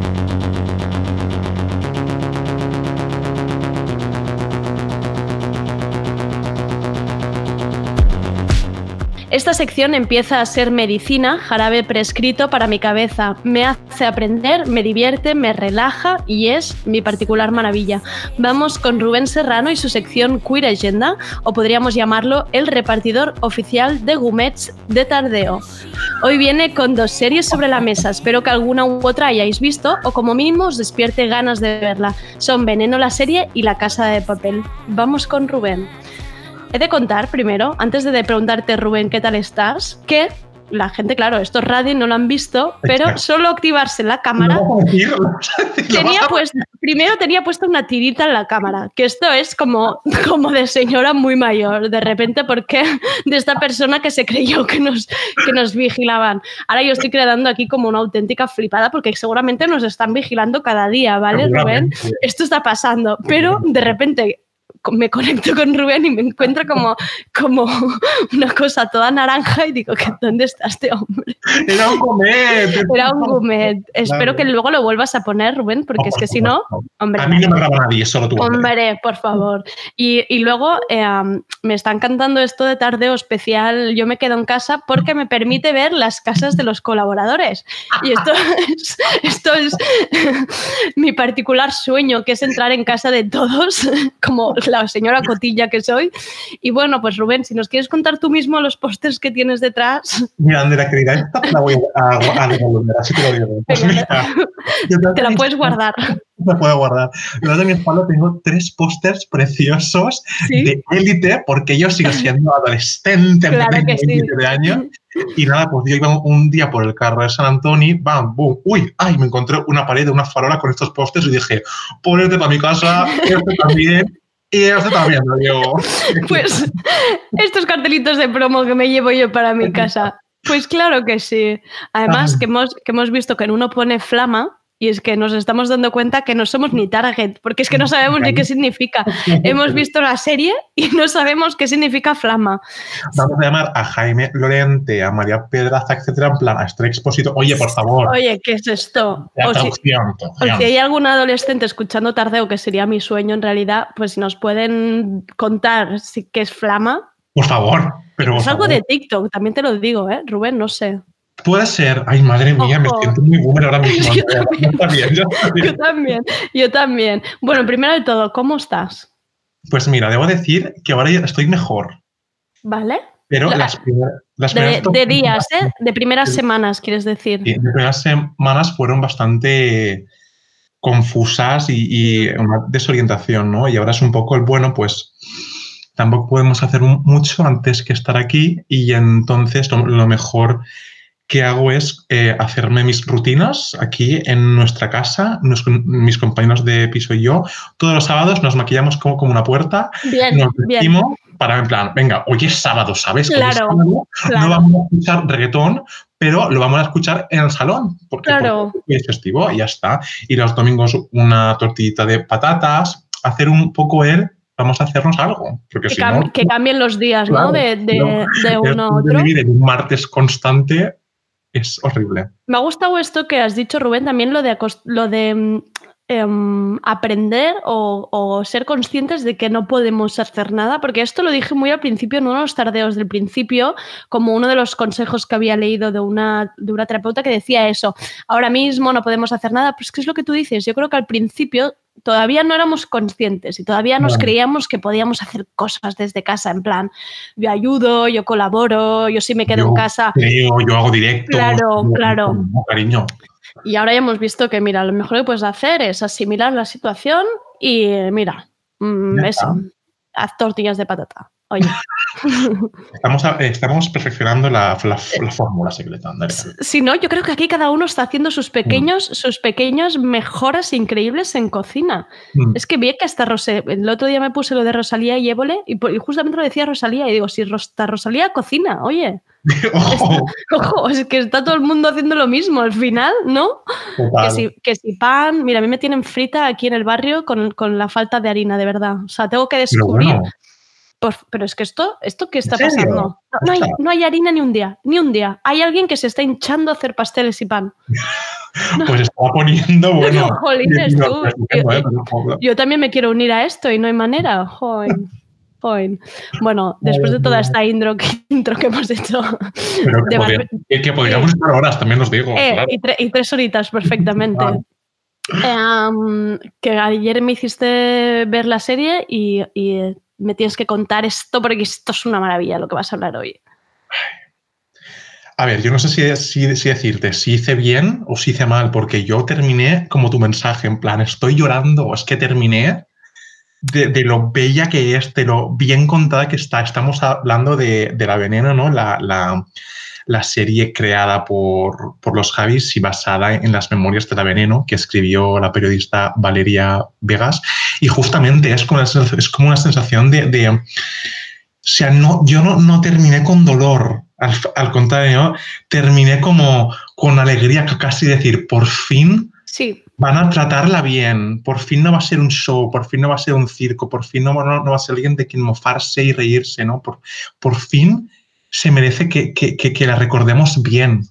Esta sección empieza a ser medicina, jarabe prescrito para mi cabeza. Me hace aprender, me divierte, me relaja y es mi particular maravilla. Vamos con Rubén Serrano y su sección Queer Agenda, o podríamos llamarlo el repartidor oficial de Gumets de Tardeo. Hoy viene con dos series sobre la mesa. Espero que alguna u otra hayáis visto o como mínimo os despierte ganas de verla. Son Veneno la serie y La Casa de Papel. Vamos con Rubén. He de contar primero, antes de preguntarte, Rubén, ¿qué tal estás? Que la gente, claro, esto es radio y no lo han visto, pero solo activarse la cámara. Tenía puesto, primero tenía puesto una tirita en la cámara, que esto es como, como de señora muy mayor, de repente, porque de esta persona que se creyó que nos, que nos vigilaban. Ahora yo estoy creando aquí como una auténtica flipada, porque seguramente nos están vigilando cada día, ¿vale, Rubén? Esto está pasando, pero de repente me conecto con Rubén y me encuentro como, como una cosa toda naranja y digo, ¿qué- ¿dónde está este hombre? Era un gourmet. Era un gourmet. Espero que luego lo vuelvas a poner, Rubén, porque es que si no, hombre, A mí no me graba nadie, solo tú. Hombre, por favor. Y, y luego eh, um, me está encantando esto de tardeo especial. Yo me quedo en casa porque me permite ver las casas de los colaboradores. Y esto es, esto es mi particular sueño, que es entrar en casa de todos, como la señora Cotilla que soy. Y bueno, pues Rubén, si nos quieres contar tú mismo los pósters que tienes detrás, Mira, Andrea, querida, esta la voy a, a, a devolver, así te lo digo. Pues mira, te la puedes guardar. me puedo guardar. Detrás de mi espalda tengo tres pósters preciosos ¿Sí? de élite, porque yo sigo siendo adolescente, Claro que sí. 27 años. Y nada, pues yo iba un día por el carro de San Antonio, bam, boom, uy, ay, me encontré una pared de una farola con estos pósters y dije, ponerte para mi casa, este también, y este también, lo. Pues estos cartelitos de promo que me llevo yo para mi casa. Pues claro que sí. Además, que hemos, que hemos visto que en uno pone flama y es que nos estamos dando cuenta que no somos ni target, porque es que no sabemos ni qué significa. Hemos visto la serie y no sabemos qué significa flama. Vamos a llamar a Jaime Lorente, a María Pedraza, etcétera, en plan, a este Expósito. Oye, por favor. Oye, ¿qué es esto? La O si, traducción, o si hay algún adolescente escuchando Tardeo, que sería mi sueño en realidad, pues si nos pueden contar si, qué es flama. Por favor. Pero es algo de TikTok, también te lo digo, ¿eh? Rubén, no sé. Puede ser. Ay, madre mía, me siento muy boomer ahora mismo. Yo bien, yo también. Yo también, yo también. Bueno, primero de todo, ¿cómo estás? Pues mira, debo decir que ahora estoy mejor, ¿Vale? pero La- las, primeras, las De, primeras de días, ¿eh? De primeras semanas, quieres decir. Sí, las primeras semanas fueron bastante confusas y, y una desorientación, ¿no? Y ahora es un poco el bueno, pues tampoco podemos hacer mucho antes que estar aquí y entonces lo, lo mejor que hago es eh, hacerme mis rutinas aquí en nuestra casa, nos- mis compañeros de piso y yo. Todos los sábados nos maquillamos como, como una puerta, Bien, nos bien. vestimos para en plan, venga, hoy es sábado, ¿sabes? Hoy es Claro, sábado, claro. no vamos a escuchar reggaetón, pero lo vamos a escuchar en el salón, porque, Claro. porque es festivo y ya está. Y los domingos una tortillita de patatas, hacer un poco el, vamos a hacernos algo, porque Que, si cam- no... que cambien los días, claro, ¿no? De, de- no, de uno a otro. vivir en un martes constante es horrible. Me ha gustado esto que has dicho, Rubén, también lo de, lo de em, aprender o, o ser conscientes de que no podemos hacer nada, porque esto lo dije muy al principio, en uno de los tardeos del principio, como uno de los consejos que había leído de una, de una terapeuta que decía eso, ahora mismo no podemos hacer nada, pues ¿qué es lo que tú dices? Yo creo que al principio todavía no éramos conscientes y todavía nos creíamos que podíamos hacer cosas desde casa, en plan, yo ayudo, yo colaboro, yo sí me quedo en casa. creo, yo hago directo. Claro, claro. No, cariño. Y ahora ya hemos visto que, mira, lo mejor que puedes hacer es asimilar la situación y, mira, mm, Ya eso, haz tortillas de patata. Oye, Estamos, estamos perfeccionando la, la- la fórmula secreta, Andrea. si no, yo creo que aquí cada uno está haciendo sus pequeños, sus pequeñas mejoras increíbles en cocina. Mm. Es que vi que hasta Rosé, el otro día me puse lo de Rosalía y Évole y, y justamente lo decía Rosalía y digo, si hasta Rosalía cocina, oye. Ojo, Ojo, es que está todo el mundo haciendo lo mismo al final, ¿no? Que si, que si pan, mira, a mí me tienen frita aquí en el barrio con, con la falta de harina, de verdad. O sea, tengo que descubrir. bueno, Por- pero es que esto, ¿esto qué está pasando? No, no hay, no hay harina ni un día, ni un día. Hay alguien que se está hinchando a hacer pasteles y pan. pues estaba poniendo, bueno. Jolines, tú. ¿eh? Pero, joder. Yo también me quiero unir a esto y no hay manera. Join. Join. Bueno, después de toda esta intro que, intro que hemos hecho, Pero que, podría- podríamos estar horas, también os digo. Eh, claro. y, tre- y tres horitas perfectamente. Em, que ayer me hiciste ver la serie y, y, eh, me tienes que contar esto porque esto es una maravilla lo que vas a hablar hoy. A ver, yo no sé si, decirte si hice bien o si hice mal, porque yo terminé como tu mensaje, en plan, estoy llorando, es que terminé de, de lo bella que es, de lo bien contada que está. Estamos hablando de, de La Veneno, ¿no? La, la, la serie creada por, por los Javis y basada en las memorias de La Veneno que escribió la periodista Valeria Vegas. Y justamente es como una, sensación- es como una sensación de... de o sea, no, yo no, no terminé con dolor, al, al contrario, terminé como con alegría, casi decir, por fin Sí, van a tratarla bien, por fin no va a ser un show, por fin no va a ser un circo, por fin no, no, no va a ser alguien de quien mofarse y reírse, ¿no? Por, por fin se merece que, que, que, que la recordemos bien.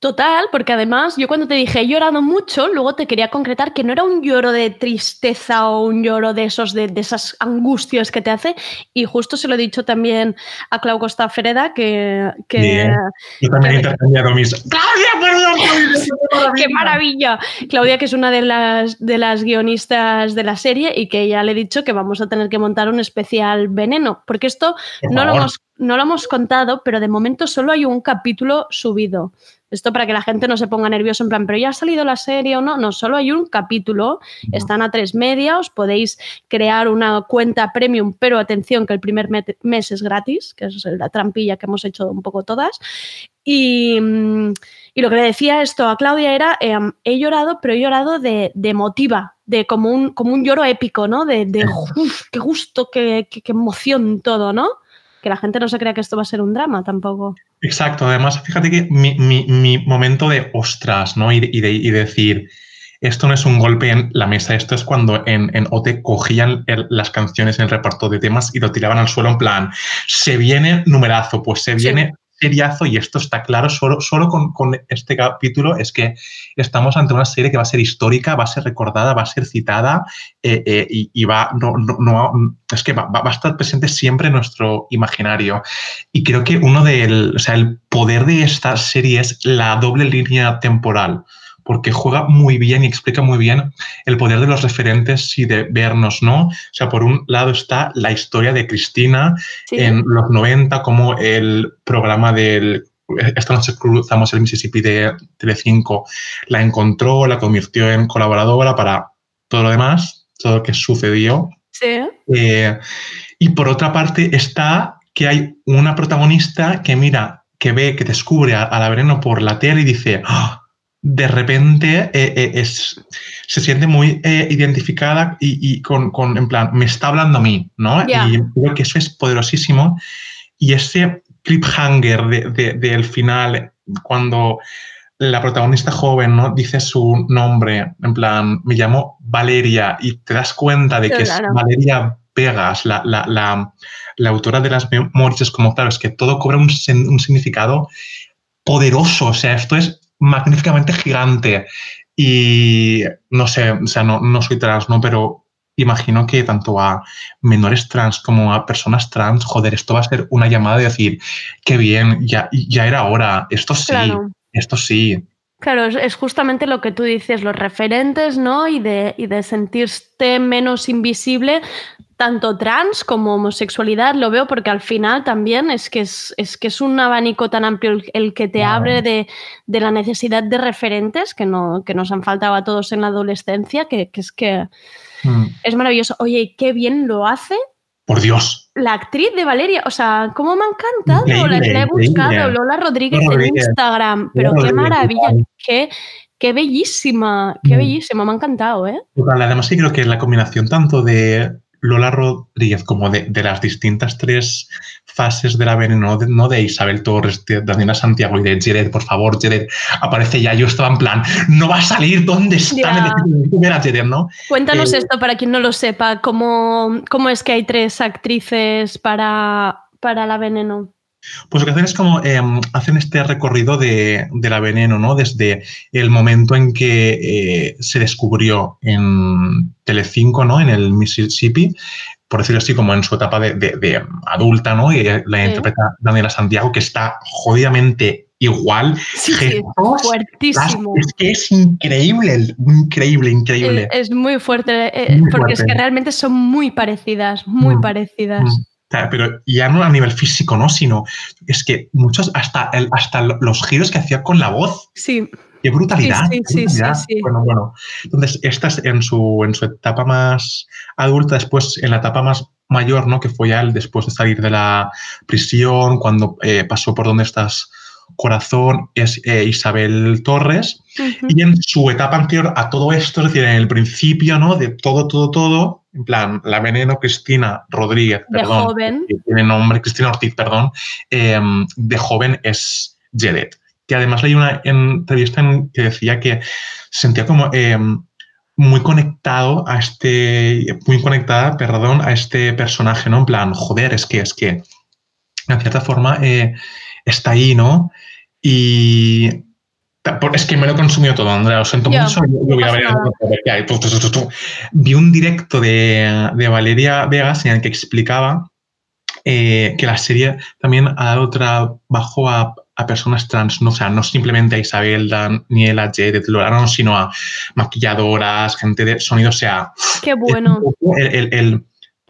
Total, porque además yo cuando te dije he llorado mucho, luego te quería concretar que no era un lloro de tristeza o un lloro de esos de, de esas angustias que te hace y justo se lo he dicho también a Clau Costa Fereda que, que Bien. Yo también he intercambiado mis... ¡Claudia, perdón! Claudia, ¡Qué maravilla! Claudia, que es una de las, de las guionistas de la serie y que ya le he dicho que vamos a tener que montar un especial veneno, porque esto Por no lo, hemos, no lo hemos contado, pero de momento solo hay un capítulo subido. Esto para que la gente no se ponga nervioso en plan, pero ya ha salido la serie o no. No, solo hay un capítulo, están a tres media, os podéis crear una cuenta premium, pero atención que el primer mes es gratis, que es la trampilla que hemos hecho un poco todas. Y, mm, y lo que le decía esto a Claudia era, em, he llorado, pero he llorado de, de emotiva, de como un, como un lloro épico, ¿no? De, de "Uf, qué gusto, qué, qué- qué emoción todo, ¿no? Que la gente no se crea que esto va a ser un drama tampoco. Exacto, además, fíjate que mi, mi- mi momento de ostras, ¿no? Y, de- y de, y decir, esto no es un golpe en la mesa, esto es cuando en, en OT cogían el- las canciones en el reparto de temas y lo tiraban al suelo en plan, se viene numerazo, pues se viene seriazo y esto está claro, solo, solo con, este capítulo es que estamos ante una serie que va a ser histórica, va a ser recordada, va a ser citada eh, eh, y, va, no, es que va, va- va a estar presente siempre en nuestro imaginario. Y creo que uno del, o sea, el poder de esta serie es la doble línea temporal, porque juega muy bien y explica muy bien el poder de los referentes y de vernos, ¿no? O sea, por un lado está la historia de Cristina Sí. en los 90, como el programa del esta noche cruzamos el Mississippi de Telecinco la encontró, la convirtió en colaboradora para todo lo demás, todo lo que sucedió. Sí. Eh, y por otra parte está que hay una protagonista que mira, que ve, que descubre a, a la Veneno por la tele y dice, "Ah", de repente eh, eh, es, se siente muy eh, identificada y, y con, con, en plan, me está hablando a mí, ¿no? Y creo que eso es poderosísimo. Y ese cliffhanger de- de- del final, cuando la protagonista joven ¿no? dice su nombre, en plan, me llamo Valeria, y te das cuenta de que Claro. es Valeria Vegas, la, la- la- la autora de las memorias, como, claro, es que todo cobra un, un significado poderoso, o sea, esto es magníficamente gigante. Y no sé, o sea, no, no soy trans, ¿no? Pero imagino que tanto a menores trans como a personas trans, joder, esto va a ser una llamada de decir, qué bien, ya, ya era hora, esto sí, Claro. esto sí. Claro, es, es justamente lo que tú dices, los referentes, ¿no? Y de, y de sentirte menos invisible, tanto trans como homosexualidad, lo veo porque al final también es que es, es que es un abanico tan amplio el, que te Claro. abre de, de la necesidad de referentes que, no, que nos han faltado a todos en la adolescencia, que, que es que Mm, es maravilloso. Oye, qué bien lo hace Por Dios. la actriz de Valeria, o sea, cómo me ha encantado, la, Increíble, la he buscado, increíble. Lola Rodríguez en. Instagram, pero qué maravilla, qué, qué bellísima, qué Mm. bellísima, me ha encantado, ¿eh? Total, además sí creo que la combinación tanto de Lola Rodríguez como de, de las distintas tres fases de la veneno, de, no de Isabel Torres, de Daniela Santiago y de Jared, por favor, Jared, aparece ya. Yo estaba en plan, no va a salir, ¿dónde está? A Jared, ¿no? Cuéntanos Eh, esto para quien no lo sepa, ¿cómo, cómo es que hay tres actrices para, para la veneno? Pues lo que hacen es como eh, hacen este recorrido de, de la veneno, ¿no? Desde el momento en que eh, se descubrió en Telecinco, ¿no? En el Mississippi, por decirlo así, como en su etapa de, de- de adulta, ¿no? Y la Sí. interpreta Daniela Santiago, que está jodidamente igual. Sí, sí, Gestos, fuertísimo. Es que es increíble, increíble, increíble. Es, es muy fuerte, eh, Muy porque es que realmente son muy parecidas, muy Mm, parecidas. Mm. Pero ya no a nivel físico, ¿no? Sino es que muchos, hasta, el, hasta los giros que hacía con la voz, Sí. qué brutalidad. Sí, sí, qué brutalidad. sí. Bueno, bueno. Entonces, esta es en su, en su etapa más adulta, después en la etapa más mayor, ¿no? Que fue ya el después de salir de la prisión, cuando eh, pasó por donde estás corazón, es eh, Isabel Torres. Y en su etapa anterior a todo esto, es decir, en el principio, ¿no? De todo, todo, todo, en plan, la veneno Cristina Rodríguez, De perdón, joven. que tiene nombre, Cristina Ortiz, perdón, eh, de joven es Jared. Que además leí una entrevista en que decía que se sentía como eh, muy conectado a este, muy conectada, perdón, a este personaje, ¿no? En plan, joder, es que, es que, en cierta forma, eh, está ahí, ¿no? Y es que me lo he consumido todo, Andrea, lo siento mucho, no voy a ver. Vi un directo de, de Valeria Vegas en el que explicaba eh, que la serie también ha dado trabajo a, a personas trans, no, o sea, no simplemente a Isabel, Daniela, Jared, Laura, no, sino a maquilladoras, gente de sonido, o sea, Qué bueno. el, el, el,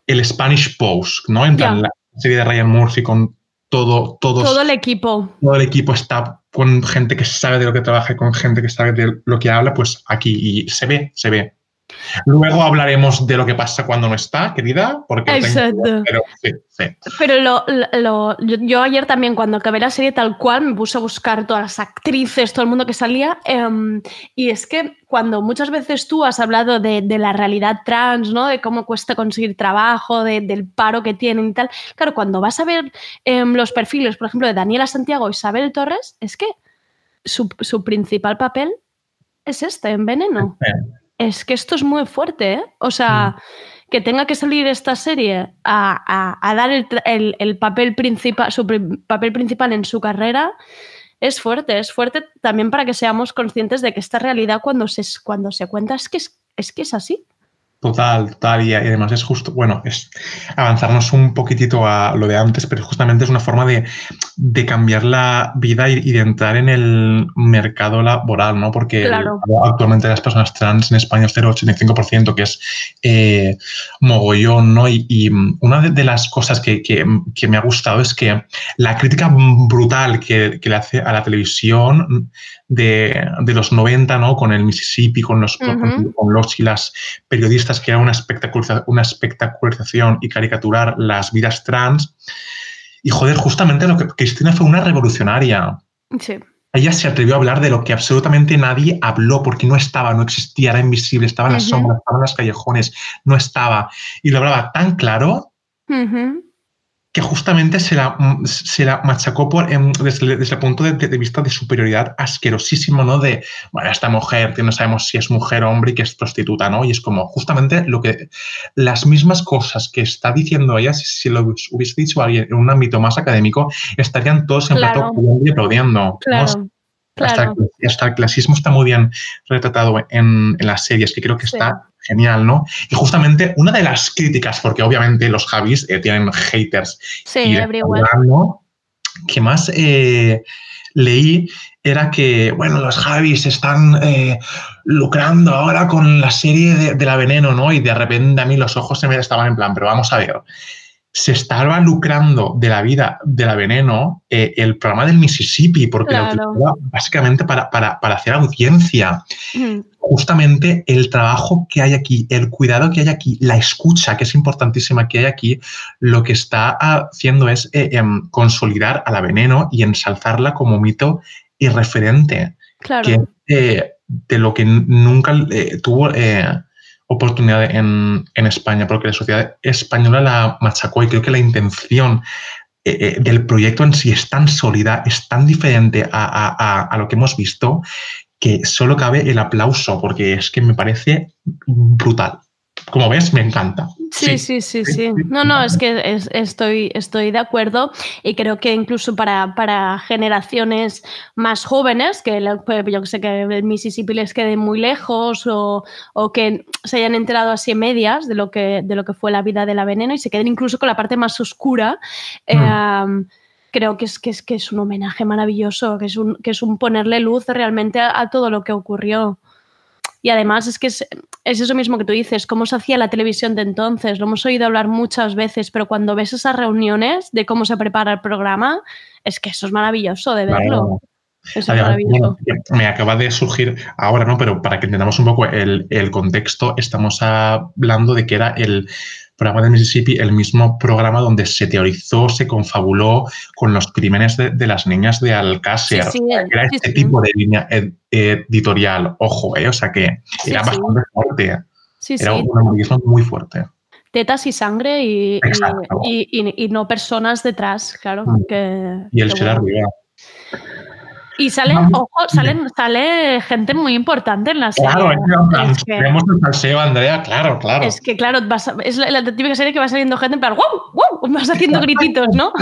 el Spanish Post, ¿no? En plan, la serie de Ryan Murphy con todo, todos, Todo el equipo. todo el equipo está con gente que sabe de lo que trabaja y con gente que sabe de lo que habla, pues aquí y se ve, se ve. Luego hablaremos de lo que pasa cuando no está, querida, porque tengo- Exacto. pero sí, sí. Pero lo, lo- yo, ayer también, cuando acabé la serie tal cual, me puse a buscar todas las actrices, todo el mundo que salía. em, y es que cuando muchas veces tú has hablado de, de la realidad trans, ¿no? De cómo cuesta conseguir trabajo, de- del paro que tienen y tal. Claro, cuando vas a ver em, los perfiles, por ejemplo, de Daniela Santiago y Isabel Torres, es que su, su principal papel es este, en Veneno. Es que esto es muy fuerte, ¿eh? O sea, que tenga que salir esta serie a, a- a dar el, el- el papel principal, su papel principal en su carrera, es fuerte, es fuerte también para que seamos conscientes de que esta realidad cuando se, cuando se cuenta es que es, es que es así. Total, total. Y además es justo, bueno, es avanzarnos un poquitito a lo de antes, pero justamente es una forma de, de cambiar la vida y, y de entrar en el mercado laboral, ¿no? Porque Claro. actualmente las personas trans en España es 0,85%, que es eh, mogollón, ¿no? Y, y una de, de las cosas que, que- que me ha gustado es que la crítica brutal que, que le hace a la televisión de, de los 90, ¿no? Con el Mississippi, con los, con los y las periodistas que era una, espectaculariza- una espectacularización y caricaturar las vidas trans. Y joder, justamente lo que Cristina fue una revolucionaria. Sí. Ella se atrevió a hablar de lo que absolutamente nadie habló porque no estaba, no existía, era invisible, estaba en las sombras, estaba en los callejones, no estaba. Y lo hablaba tan claro. Que justamente se la, mm, se la machacó por, em, desde, desde el punto de, de vista de superioridad asquerosísimo, ¿no? De, bueno, esta mujer, que no sabemos si es mujer o hombre y que es prostituta, ¿no? Y es como justamente lo que, las mismas cosas que está diciendo ella, si, si lo hubiese dicho alguien en un ámbito más académico, estarían todos en plato y aplaudiendo. ¿no? Claro, Hasta, claro. el- hasta el clasismo está muy bien retratado en, en las series, que creo que está genial, ¿no? Y justamente una de las críticas, porque obviamente los Javis eh, tienen haters Sí, y ¿no? que más eh, leí era que, bueno, los Javis están eh, lucrando ahora con la serie de, de la veneno, ¿no? Y de repente a mí los ojos se me estaban en plan, pero vamos a ver, se estaba lucrando de la vida de la veneno eh, el programa del Mississippi, porque la Claro. utilizaba básicamente para, para, para hacer audiencia Mm, justamente el trabajo que hay aquí, el cuidado que hay aquí, la escucha que es importantísima que hay aquí, lo que está haciendo es eh, em, consolidar a la veneno y ensalzarla como mito y referente, Claro. que eh, de lo que nunca eh, tuvo oportunidad en, en España, porque la sociedad española la machacó y creo que la intención eh, eh, del proyecto en sí es tan sólida, es tan diferente a, a- a- a lo que hemos visto, que solo cabe el aplauso, porque es que me parece brutal. Como ves, me encanta. Sí, sí, sí, sí. No, no, es que es- estoy, estoy de acuerdo y creo que incluso para, para generaciones más jóvenes, que la- pues, yo que sé que el Mississippi les quede muy lejos o, o que se hayan enterado así en medias de lo, que, de lo que fue la vida de la veneno y se queden incluso con la parte más oscura, eh, creo que es, que, es, que es un homenaje maravilloso, que es un, que es un ponerle luz realmente a- a todo lo que ocurrió. Y además es que es, es eso mismo que tú dices, cómo se hacía la televisión de entonces. Lo hemos oído hablar muchas veces, pero cuando ves esas reuniones de cómo se prepara el programa, es que eso es maravilloso de verlo. Claro. Eso es Además, maravilloso. bueno, me acaba de surgir ahora, ¿no? Pero para que entendamos un poco el, el contexto, estamos hablando de que era el programa de Mississippi, el mismo programa donde se teorizó, se confabuló con los crímenes de, de las niñas de Alcácer. Sí, sí, era sí, este tipo de línea ed- editorial, ojo, ¿eh? O sea que era bastante fuerte. Era un amarillismo muy fuerte. Tetas y sangre y, y- no personas detrás, claro. Mm. Que, Y el ser bueno. arriba. Y salen, ojo, salen, sale gente muy importante en la serie. Claro, es que, el salseo, Andrea, claro, claro. Es que, claro, vas es la, la típica serie que va saliendo gente en plan, ¡wow! ¡wow! Vas haciendo grititos, ¿no?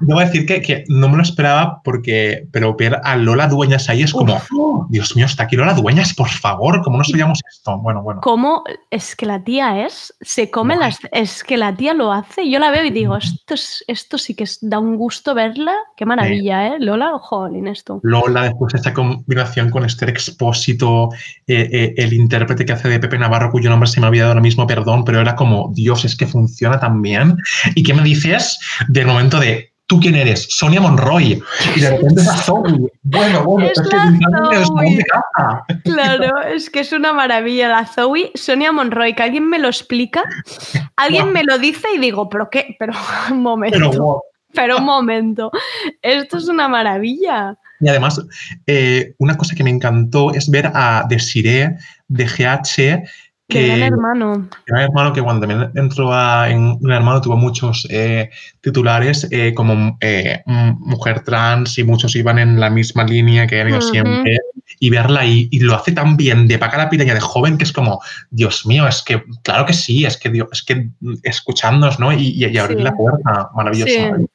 Debo decir que, que no me lo esperaba porque, pero ver a Lola Dueñas ahí es como, "Oh, Dios mío, está aquí Lola Dueñas, por favor, ¿cómo no sabíamos esto? Bueno, bueno. ¿Cómo es que la tía es? Se come las. Es que la tía lo hace. Yo la veo y digo, esto, es, esto sí que es- da un gusto verla. Qué maravilla, ¿eh? Lola, jolín, esto. Lola, después esta combinación con Esther Expósito, eh, eh, el intérprete que hace de Pepe Navarro, cuyo nombre se me ha olvidado ahora mismo, perdón, pero era como, Dios, es que funciona tan bien. ¿Y qué me dices del momento de ¿tú quién eres? Sonia Monroy. Y de repente es la Zoe. Bueno, bueno, Es es, que la literalmente es Zoe. de casa. Claro, es que es una maravilla la Zoe, Sonia Monroy, que alguien me lo explica, alguien me lo dice y digo, pero qué, pero un momento, Pero pero, un momento, esto es una maravilla. Y además, eh, una cosa que me encantó es ver a Desiree de GH, De que gran hermano. Gran Hermano, que cuando también entró a- en Gran Hermano tuvo muchos eh, titulares eh, como eh, mujer trans y muchos iban en la misma línea que han ido siempre. Y verla ahí, y lo hace tan bien, de paca la piraña, de joven, que es como, Dios mío, es que, claro que sí, es que, Dios, es que mm, escuchándonos, ¿no? Y, y- y abrir Sí. la puerta, maravilloso. Sí, maravilloso,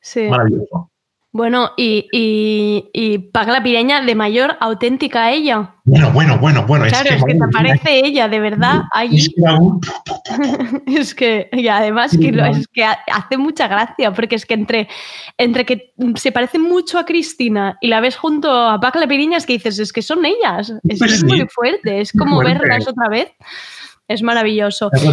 sí. maravilloso. Bueno, y, y, y Pac la Pireña de mayor auténtica a ella. Bueno, bueno, bueno, bueno. claro, es que, te madre mía, aparece ella, de verdad, es allí. que aún- Es que, y además que lo- es que ha- hace mucha gracia, porque es que entre, entre que se parece mucho a Cristina y la ves junto a Pac la Pireña, es que dices, es que son ellas. Es, que Pues es sí. muy fuerte, es como fuerte. verlas otra vez. Es maravilloso. es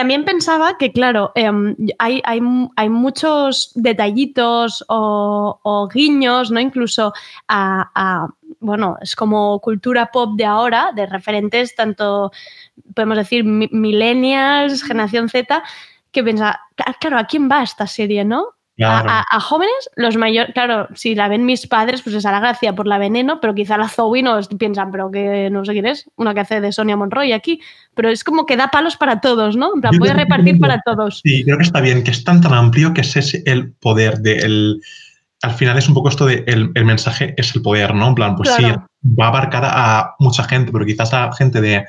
También pensaba que, claro, em, hay, hay, mu- hay muchos detallitos o, guiños, ¿no? Incluso a, a- bueno, es como cultura pop de ahora, de referentes tanto, podemos decir, mi- millennials, generación Z, que piensa, "Cla- claro, ¿a quién va esta serie, no? A, Claro. a- a jóvenes, los mayores, claro, si la ven mis padres, pues les hará gracia por la veneno, pero quizá la Zoe no piensan, pero que no sé quién es, una que hace de Sonia Monroy aquí, pero es como que da palos para todos, ¿no? En plan, creo que repartir para todos. Sí, creo que está bien, que es tan tan amplio que ese es el poder de el- al final es un poco esto de el, el mensaje es el poder, ¿no? En plan, pues Claro. sí, va a abarcar a mucha gente, pero quizás a gente de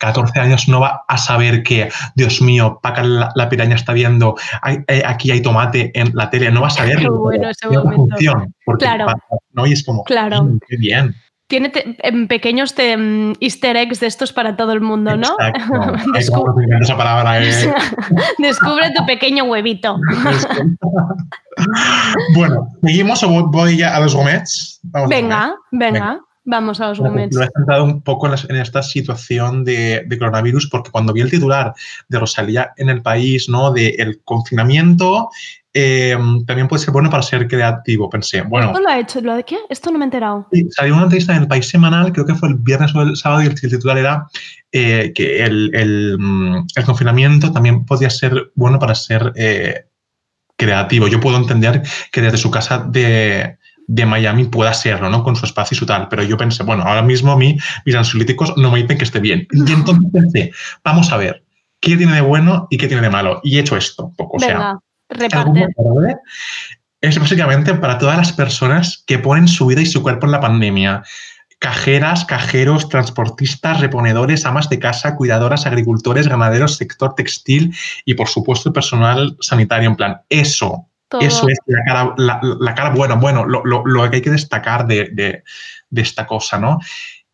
14 años no va a saber que, Dios mío, Paca la, la piraña está viendo, hay- eh, aquí hay tomate en la tele, no va a saberlo. Qué bueno ese función, porque Claro. pasa, ¿no? Y es como, Claro. "Mm, qué bien. Tiene te- em, pequeños te- em, easter eggs de estos para todo el mundo, ¿no? Exacto. Ay, Descu- cómo me encanta esa palabra, eh. Descubre tu pequeño huevito. bueno, ¿seguimos o voy- ya a los gomets? Venga, venga, vamos a los moments. Lo he centrado un poco en, esta situación de, de coronavirus, porque cuando vi el titular de Rosalía en el país, ¿no? De el confinamiento, eh, también puede ser bueno para ser creativo. Pensé, bueno, ¿Esto lo ha hecho? ¿Lo de qué? Esto no me he enterado. sí, salió una entrevista en el país semanal, creo que fue el viernes o el sábado, y el, el titular era eh, que el, el, mm, el confinamiento también podía ser bueno para ser eh, creativo. Yo puedo entender que desde su casa de, de Miami pueda serlo, ¿no? Con su espacio y su tal. Pero yo pensé, bueno, ahora mismo a mí mis ansiolíticos no me dicen que esté bien. Y entonces pensé, vamos a ver, ¿qué tiene de bueno y qué tiene de malo? Y he hecho esto, un poco. O sea, es básicamente para todas las personas que ponen su vida y su cuerpo en la pandemia. Cajeras, cajeros, transportistas, reponedores, amas de casa, cuidadoras, agricultores, ganaderos, sector textil y, por supuesto, el personal sanitario. En plan, eso, Todo. eso es la cara, la, la cara buena, bueno, lo, lo- lo que hay que destacar de, de- de esta cosa, ¿no?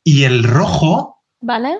Y el rojo, ¿Vale?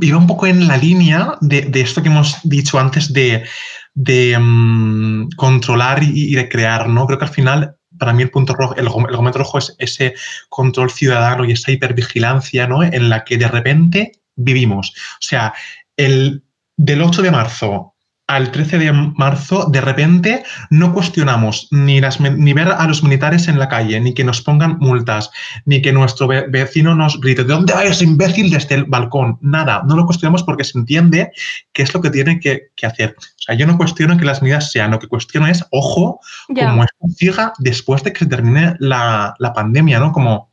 iba un poco en la línea de, de esto que hemos dicho antes de, de, mm, controlar y, y de crear, ¿no? Creo que al final, para mí el punto rojo, el, el gómetro rojo es ese control ciudadano y esa hipervigilancia, ¿no? En la que de repente vivimos. O sea, el, del 8 de marzo al 13 de marzo, de repente no cuestionamos ni, las, ni ver a los militares en la calle, ni que nos pongan multas, ni que nuestro ve- vecino nos grite, ¿de dónde va ese imbécil desde el balcón? Nada, no lo cuestionamos porque se entiende que es lo que tiene que, que hacer. O sea, yo no cuestiono que las medidas sean, lo que cuestiono es, ojo, Ya. como esto siga después de que se termine la, la pandemia, ¿no? Como,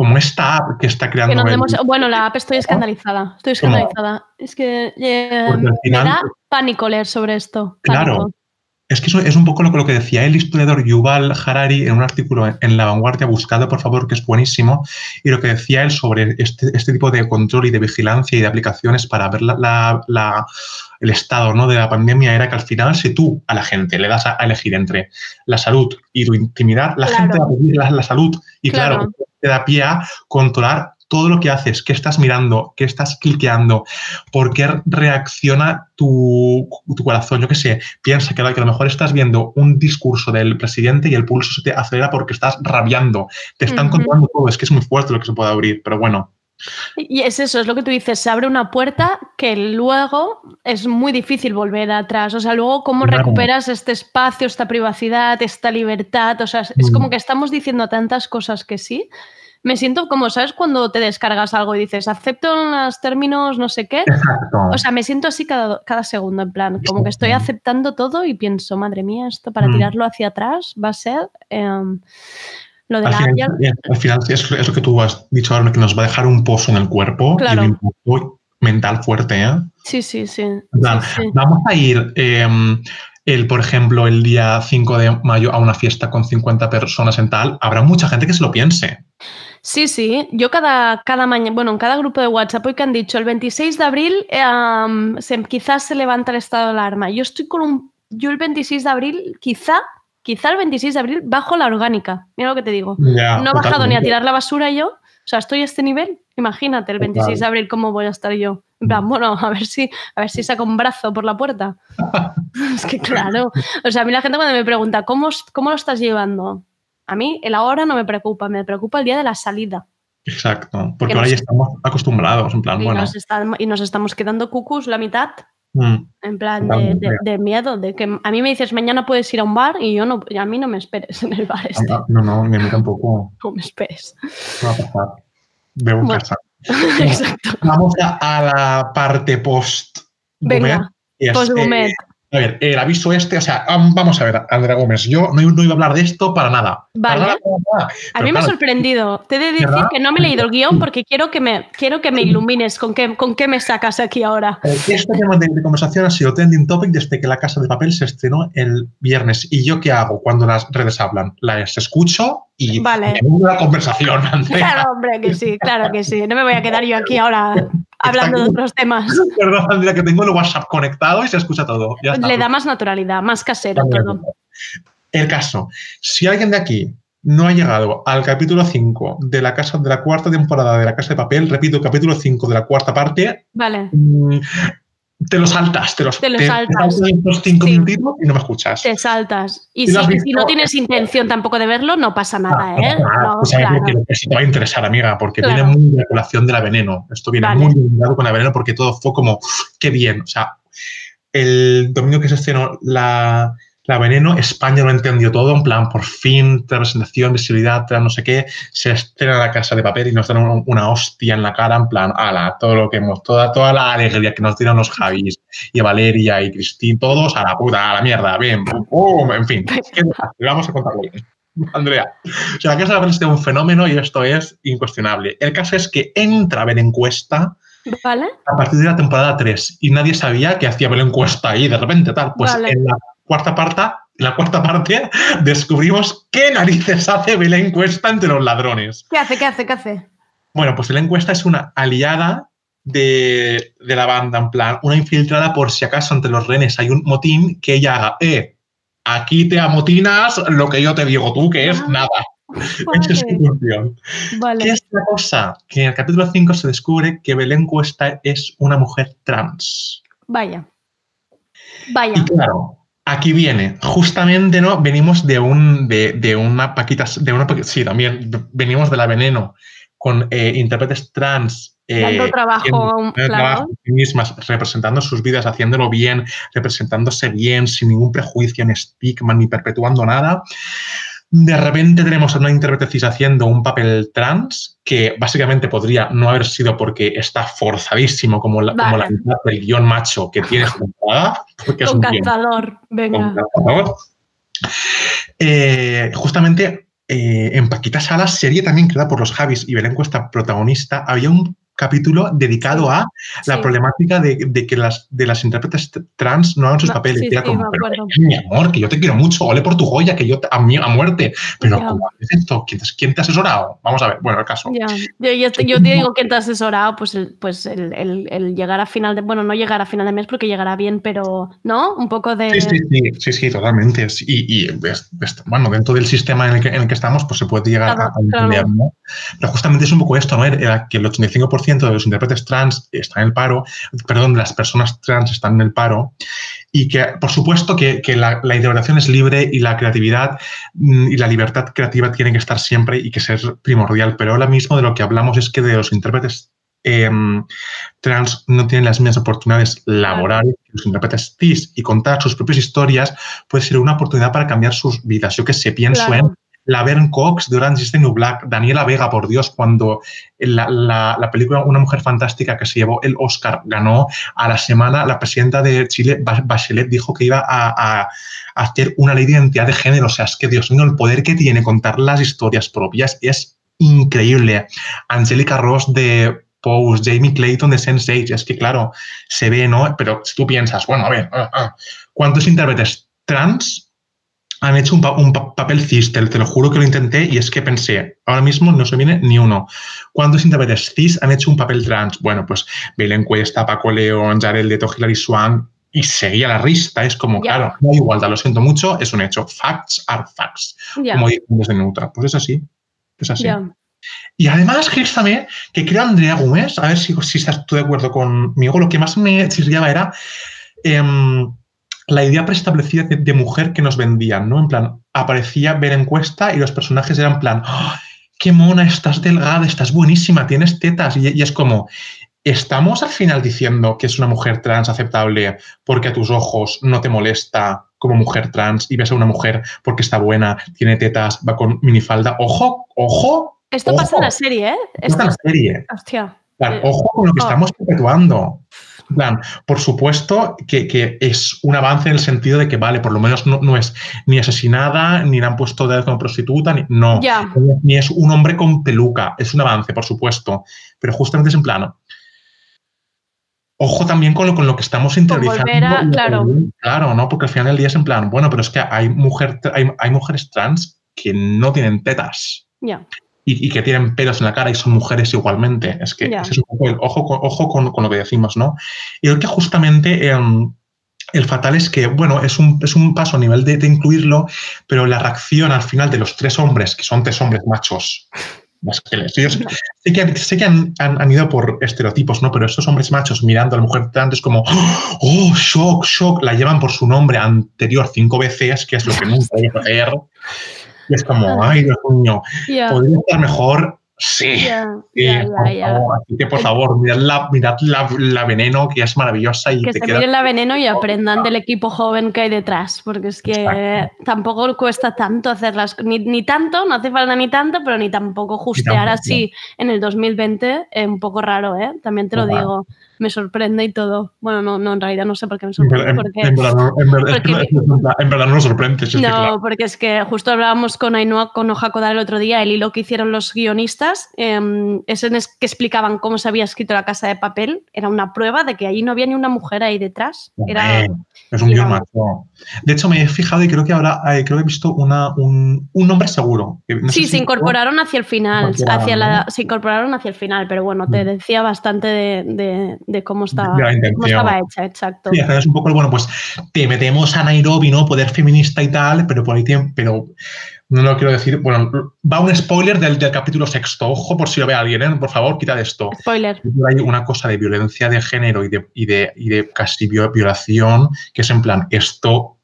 como esta app que está creando... Que el- Bueno, la app estoy escandalizada. Estoy ¿Cómo? escandalizada. Es que eh, me da pánico leer sobre esto. Claro. Es que eso es un poco lo, lo que decía el historiador Yuval Harari en un artículo en, en La Vanguardia, buscado por favor, que es buenísimo, y lo que decía él sobre este, este tipo de control y de vigilancia y de aplicaciones para ver la- la- la- el estado ¿no? de la pandemia era que al final, si tú a la gente le das a, a elegir entre la salud y tu intimidad, la Claro. gente va a pedir la, la salud y claro, Claro. te da pie a controlar todo lo que haces, qué estás mirando, qué estás cliqueando, por qué reacciona tu, tu corazón. Yo qué sé, piensa que, a lo- que a lo mejor estás viendo un discurso del presidente y el pulso se te acelera porque estás rabiando. Te están Ujú. controlando todo. Es que es muy fuerte lo que se puede abrir, pero bueno. Y es eso, es lo que tú dices, se abre una puerta que luego es muy difícil volver atrás. O sea, luego cómo Claro. recuperas este espacio, esta privacidad, esta libertad. O sea, es es Mm. como que estamos diciendo tantas cosas que sí. Me siento como, ¿sabes? Cuando te descargas algo y dices, acepto los términos, no sé qué. Exacto. O sea, me siento así cada, cada segundo, en plan, como que estoy aceptando todo y pienso, madre mía, esto para Mm. tirarlo hacia atrás va a ser em, lo de Al la final, eh, al final es, es lo que tú has dicho ahora, que nos va a dejar un pozo en el cuerpo Claro. y un impacto mental fuerte. ¿eh? Sí, sí, sí. En plan, sí, sí. Vamos a ir, eh, el, por ejemplo, el día 5 de mayo a una fiesta con 50 personas en tal. Habrá mucha gente que se lo piense. Sí, sí. Yo cada, cada mañana, bueno, en cada grupo de WhatsApp hoy que han dicho el 26 de abril em, se- quizás se levanta el estado de alarma. Yo estoy con un. Yo el 26 de abril, quizá, quizá el 26 de abril bajo la orgánica. Mira lo que te digo. Ya, no he bajado ni a tirar la basura yo. O sea, estoy a este nivel. Imagínate, el 26 de abril, ¿cómo voy a estar yo? En plan, bueno, a ver si, a ver si saco un brazo por la puerta. es que claro. O sea, a mí la gente cuando me pregunta, ¿cómo, cómo lo estás llevando? A mí el ahora no me preocupa, me preocupa el día de la salida. Exacto. Porque Que ahora ya estamos acostumbrados. En plan, Y, bueno. nos y nos estamos quedando cucus la mitad, mm, en plan de, Totalmente. de- de miedo, de que a mí me dices mañana puedes ir a un bar y yo no, y a mí no me esperes en el bar este, No, no, ni a mí tampoco no me esperes. va a pasar. Bebo en Bueno. casa. Exacto. Vamos a, a la parte post. Venga. A ver, el aviso este, o sea, am- vamos a ver, Andrea Gómez, yo no, no iba a hablar de esto para nada. Para Vale. nada, para nada. A mí me ha sorprendido. Te he de decir ¿Verdad? que no me he leído el guion porque quiero que me, quiero que me ilumines con qué, con qué me sacas aquí ahora. eh, Este tema de, de conversación ha sido trending topic desde que La Casa de Papel se estrenó el viernes. ¿Y yo qué hago cuando las redes hablan? Las escucho y Vale. me uno a la conversación, Andrea. Claro, hombre, que sí, claro que sí. No me voy a quedar yo aquí ahora hablando de otros temas. Perdón, Andrea, que tengo el WhatsApp conectado y se escucha todo. Ya está. Le da más naturalidad, más casero todo. El caso, si alguien de aquí no ha llegado al capítulo 5 de la casa de la cuarta temporada de La Casa de Papel, repito, capítulo 5 de la cuarta parte, Vale. Te lo saltas, te, los, Te lo saltas. estos cinco minutitos y no me escuchas. Te saltas. Y Si si, si no tienes intención tampoco de verlo, no pasa nada, ¿eh? Ah, No, pues a ver, claro. que- que sí te va a interesar, amiga, porque Claro. viene muy de la colación de la veneno. Esto viene Vale. muy ligado con la veneno porque todo fue como, qué bien. O sea, el domingo que se estrenó la, la veneno, España lo entendió todo, en plan, por fin, representación, visibilidad, no sé qué, se estrena la casa de papel y nos dan un- una hostia en la cara, en plan, ala, todo lo que hemos, toda, toda la alegría que nos dieron los Javis y Valeria y Cristín, todos a la puta, a la mierda, bien, pum, pum, en fin, vamos a contarlo bien. Andrea, o sea, la casa de papel es un fenómeno y esto es incuestionable. El caso es que entra a ver encuesta ¿Vale? a partir de la temporada 3 y nadie sabía que hacía ver encuesta ahí de repente tal. Pues Vale. en la cuarta parte, en la cuarta parte descubrimos qué narices hace Belén Encuesta entre los ladrones. ¿Qué hace? ¿Qué hace? ¿Qué hace? Bueno, pues Belén Encuesta es una aliada de, de la banda, en plan, una infiltrada por si acaso entre los renes hay un motín que ella haga, eh, aquí te amotinas lo que yo te digo tú, que es nada. Esa es su función. ¿Qué es la cosa? Que en el capítulo 5 se descubre que Belén Cuesta es una mujer trans. Vaya. Vaya. Y claro, aquí viene, justamente, ¿no? Venimos de un de, de una paquita, de una sí, también venimos de la veneno con eh, intérpretes trans. eh, Dando trabajo, dando claro. trabajo mismas, representando sus vidas, haciéndolo bien, representándose bien, sin ningún prejuicio, ni estigma, ni perpetuando nada. De repente tenemos a una intérprete cis haciendo un papel trans que básicamente podría no haber sido porque está forzadísimo como la, como la mitad del guion macho que tiene es Con un guion cazador. Venga. por favor. Eh, justamente eh, en Paquita Salas, serie también creada por los Javis y Belén Cuesta protagonista, había un capítulo dedicado a la sí. problemática de, de que las, de las intérpretes trans no hagan sus No, papeles. sí, Y era sí, como, me "Pero, acuerdo. mi amor, que yo te quiero mucho, ole por tu joya, que yo te- a, mí, a muerte. Pero. ¿cómo haces esto? ¿Quién te, quién te ha asesorado? Vamos a ver, bueno, el caso. Yo, yo te, yo te digo que te ha asesorado, pues, el, pues el, el- el llegar a final de. Bueno, no llegar a final de mes porque llegará bien, pero. ¿No? Un poco de. Sí, sí, sí, totalmente. Y, y, es- es- bueno, dentro del sistema en el, que, en el que estamos, pues se puede llegar Claro, a, a claro. ¿no? Pero justamente es un poco esto, ¿no? Era que el 85% 50% de los intérpretes trans están en el paro, perdón, las personas trans están en el paro, y que, por supuesto, que, la, la, interpretación es libre y la creatividad mm, y la libertad creativa tienen que estar siempre y que ser primordial, pero ahora mismo de lo que hablamos es que de los intérpretes eh, trans no tienen las mismas oportunidades laborales que los intérpretes cis y contar sus propias historias puede ser una oportunidad para cambiar sus vidas. Yo que sé, pienso en Laverne Cox de Orange is the New Black, Daniela Vega, por Dios, cuando la, la, la, película Una mujer fantástica que se llevó el Oscar ganó a la semana, la presidenta de Chile, Bachelet, dijo que iba a, hacer una ley de identidad de género. O sea, es que Dios mío, el poder que tiene contar las historias propias es increíble. Angélica Ross de Pose, Jamie Clayton de Sense8, es que claro, se ve, ¿no? Pero si tú piensas, bueno, a ver, uh, uh, ¿cuántos intérpretes trans han hecho un, pa un pa papel cis? Te, te, lo juro que lo intenté y es que pensé, ahora mismo no se viene ni uno. ¿Cuántos intérpretes cis han hecho un papel trans? Bueno, pues Belén Cuesta, Paco León, Jared Leto, Hilary Swan, y seguía la rista. Es como, yeah. claro, no hay igualdad, lo siento mucho, es un hecho. Facts are facts. Yeah. Como dicen desde Neutra. Pues es así. Es así. Yeah. Y además, también, que creo Andrea Gómez, a ver si, si estás tú de acuerdo conmigo, lo que más me chirriaba era eh, la idea preestablecida de, de, mujer que nos vendían, ¿no? En plan, aparecía ver encuesta y los personajes eran en plan, oh, qué mona, estás delgada, estás buenísima, tienes tetas. Y, y, es como, ¿estamos al final diciendo que es una mujer trans aceptable porque a tus ojos no te molesta como mujer trans y ves a una mujer porque está buena, tiene tetas, va con minifalda? Ojo, ojo, esto ojo, pasa en la serie, ¿eh? Esto en la serie. Hostia. Eh, ojo con lo que oh. estamos perpetuando. Plan, por supuesto que, que, es un avance en el sentido de que, vale, por lo menos no, no es ni asesinada, ni la han puesto de como prostituta, ni, no. Yeah. Ni es un hombre con peluca. Es un avance, por supuesto. Pero justamente es en plano. Ojo también con lo, con lo que estamos interiorizando. A, claro. Claro, ¿no? Porque al final del día es en plan, bueno, pero es que hay, mujer, hay, hay mujeres trans que no tienen tetas. Yeah y, y, que tienen pelos en la cara y son mujeres igualmente. Es que yeah. es un poco el ojo, ojo con, con, lo que decimos, ¿no? Y creo que justamente eh, el fatal es que, bueno, es un, es un paso a nivel de, de, incluirlo, pero la reacción al final de los tres hombres, que son tres hombres machos, más que les, ellos, sé que, sé que han, han, han, ido por estereotipos, ¿no? Pero estos hombres machos mirando a la mujer trans es como, oh, shock, shock, la llevan por su nombre anterior cinco veces, que es lo que nunca hay que hacer. Y es como, ay, Dios mío, podría estar mejor. Sí, yeah, yeah, por favor. Así que, por favor, mirad la, mirad la, la veneno, que es maravillosa. Y que te se queda... miren la veneno y aprendan del equipo joven que hay detrás, porque es que Exacto. tampoco cuesta tanto hacerlas, ni, ni, tanto, no hace falta ni tanto, pero ni tampoco justear ni tampoco. así en el 2020, es un poco raro, ¿eh? También te lo digo me sorprende y todo. Bueno, no, no, en realidad no sé por qué me sorprende. En, porque, en, verdad, no, en, verdad, porque, en verdad, no nos sorprende. no, claro. porque es que justo hablábamos con Ainhoa, con Ojakoda el otro día, el hilo que hicieron los guionistas, eh, ese en que explicaban cómo se había escrito la casa de papel, era una prueba de que allí no había ni una mujer ahí detrás. Era, es un guion macho. De hecho, me he fijado y creo que ahora eh, creo que he visto una, un, un nombre seguro. No sí, se si incorporaron hacia el final, hacia la, se incorporaron hacia el final, pero bueno, te mm. decía bastante de, de de cómo estaba, cómo estaba hecha, exacto. Sí, es un poco, bueno, pues te metemos a Nairobi, ¿no? Poder feminista y tal, pero por ahí tiene, pero no lo quiero decir. Bueno, va un spoiler del, del capítulo sexto. Ojo, por si lo ve alguien, ¿eh? Por favor, quita de esto. Spoiler. Hay una cosa de violencia de género y de, y de, y de casi violación que es en plan, esto,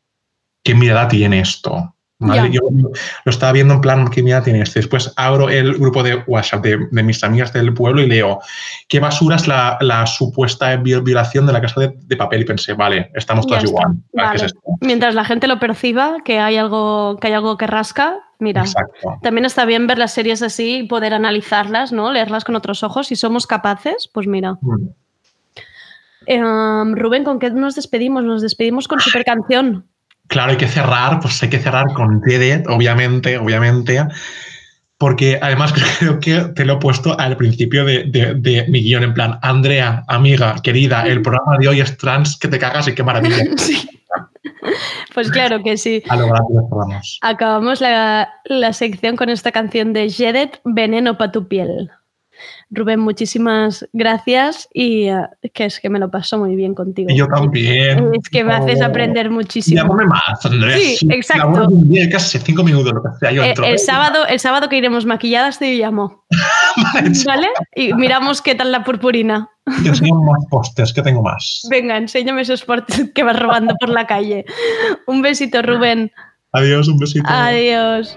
¿qué mirada tiene esto? ¿Vale? Yo lo estaba viendo en plan, ¿qué mira tiene este? Después abro el grupo de WhatsApp de, de, mis amigas del pueblo y leo, ¿qué basura es la, la supuesta violación de la casa de, de, papel? Y pensé, vale, estamos todas igual. Vale. Es Mientras la gente lo perciba, que hay algo que, hay algo que rasca, mira, Exacto. también está bien ver las series así y poder analizarlas, ¿no? Leerlas con otros ojos. Si somos capaces, pues mira. Mm. Eh, Rubén, ¿con qué nos despedimos? Nos despedimos con super canción. Claro, hay que cerrar, pues hay que cerrar con Dead, obviamente, obviamente, porque además creo que te lo he puesto al principio de, de, de, mi guion, en plan, Andrea, amiga, querida, el programa de hoy es trans, que te cagas y qué maravilla. sí. Pues claro que sí. A lo acabamos. Acabamos la, la, sección con esta canción de Jedet, Veneno para tu piel. Rubén, muchísimas gracias y uh, que es que me lo paso muy bien contigo. Y yo también. Es que me haces aprender muchísimo. Llámame más, Andrés. Sí, exacto. Día, casi cinco minutos, lo que sea. Yo el, entro. el, sábado, el sábado que iremos maquilladas te llamo. ¿Vale? Y miramos qué tal la purpurina. Te enseño más postes, que tengo más. Venga, enséñame esos postes que vas robando por la calle. Un besito, Rubén. Adiós, un besito. Adiós.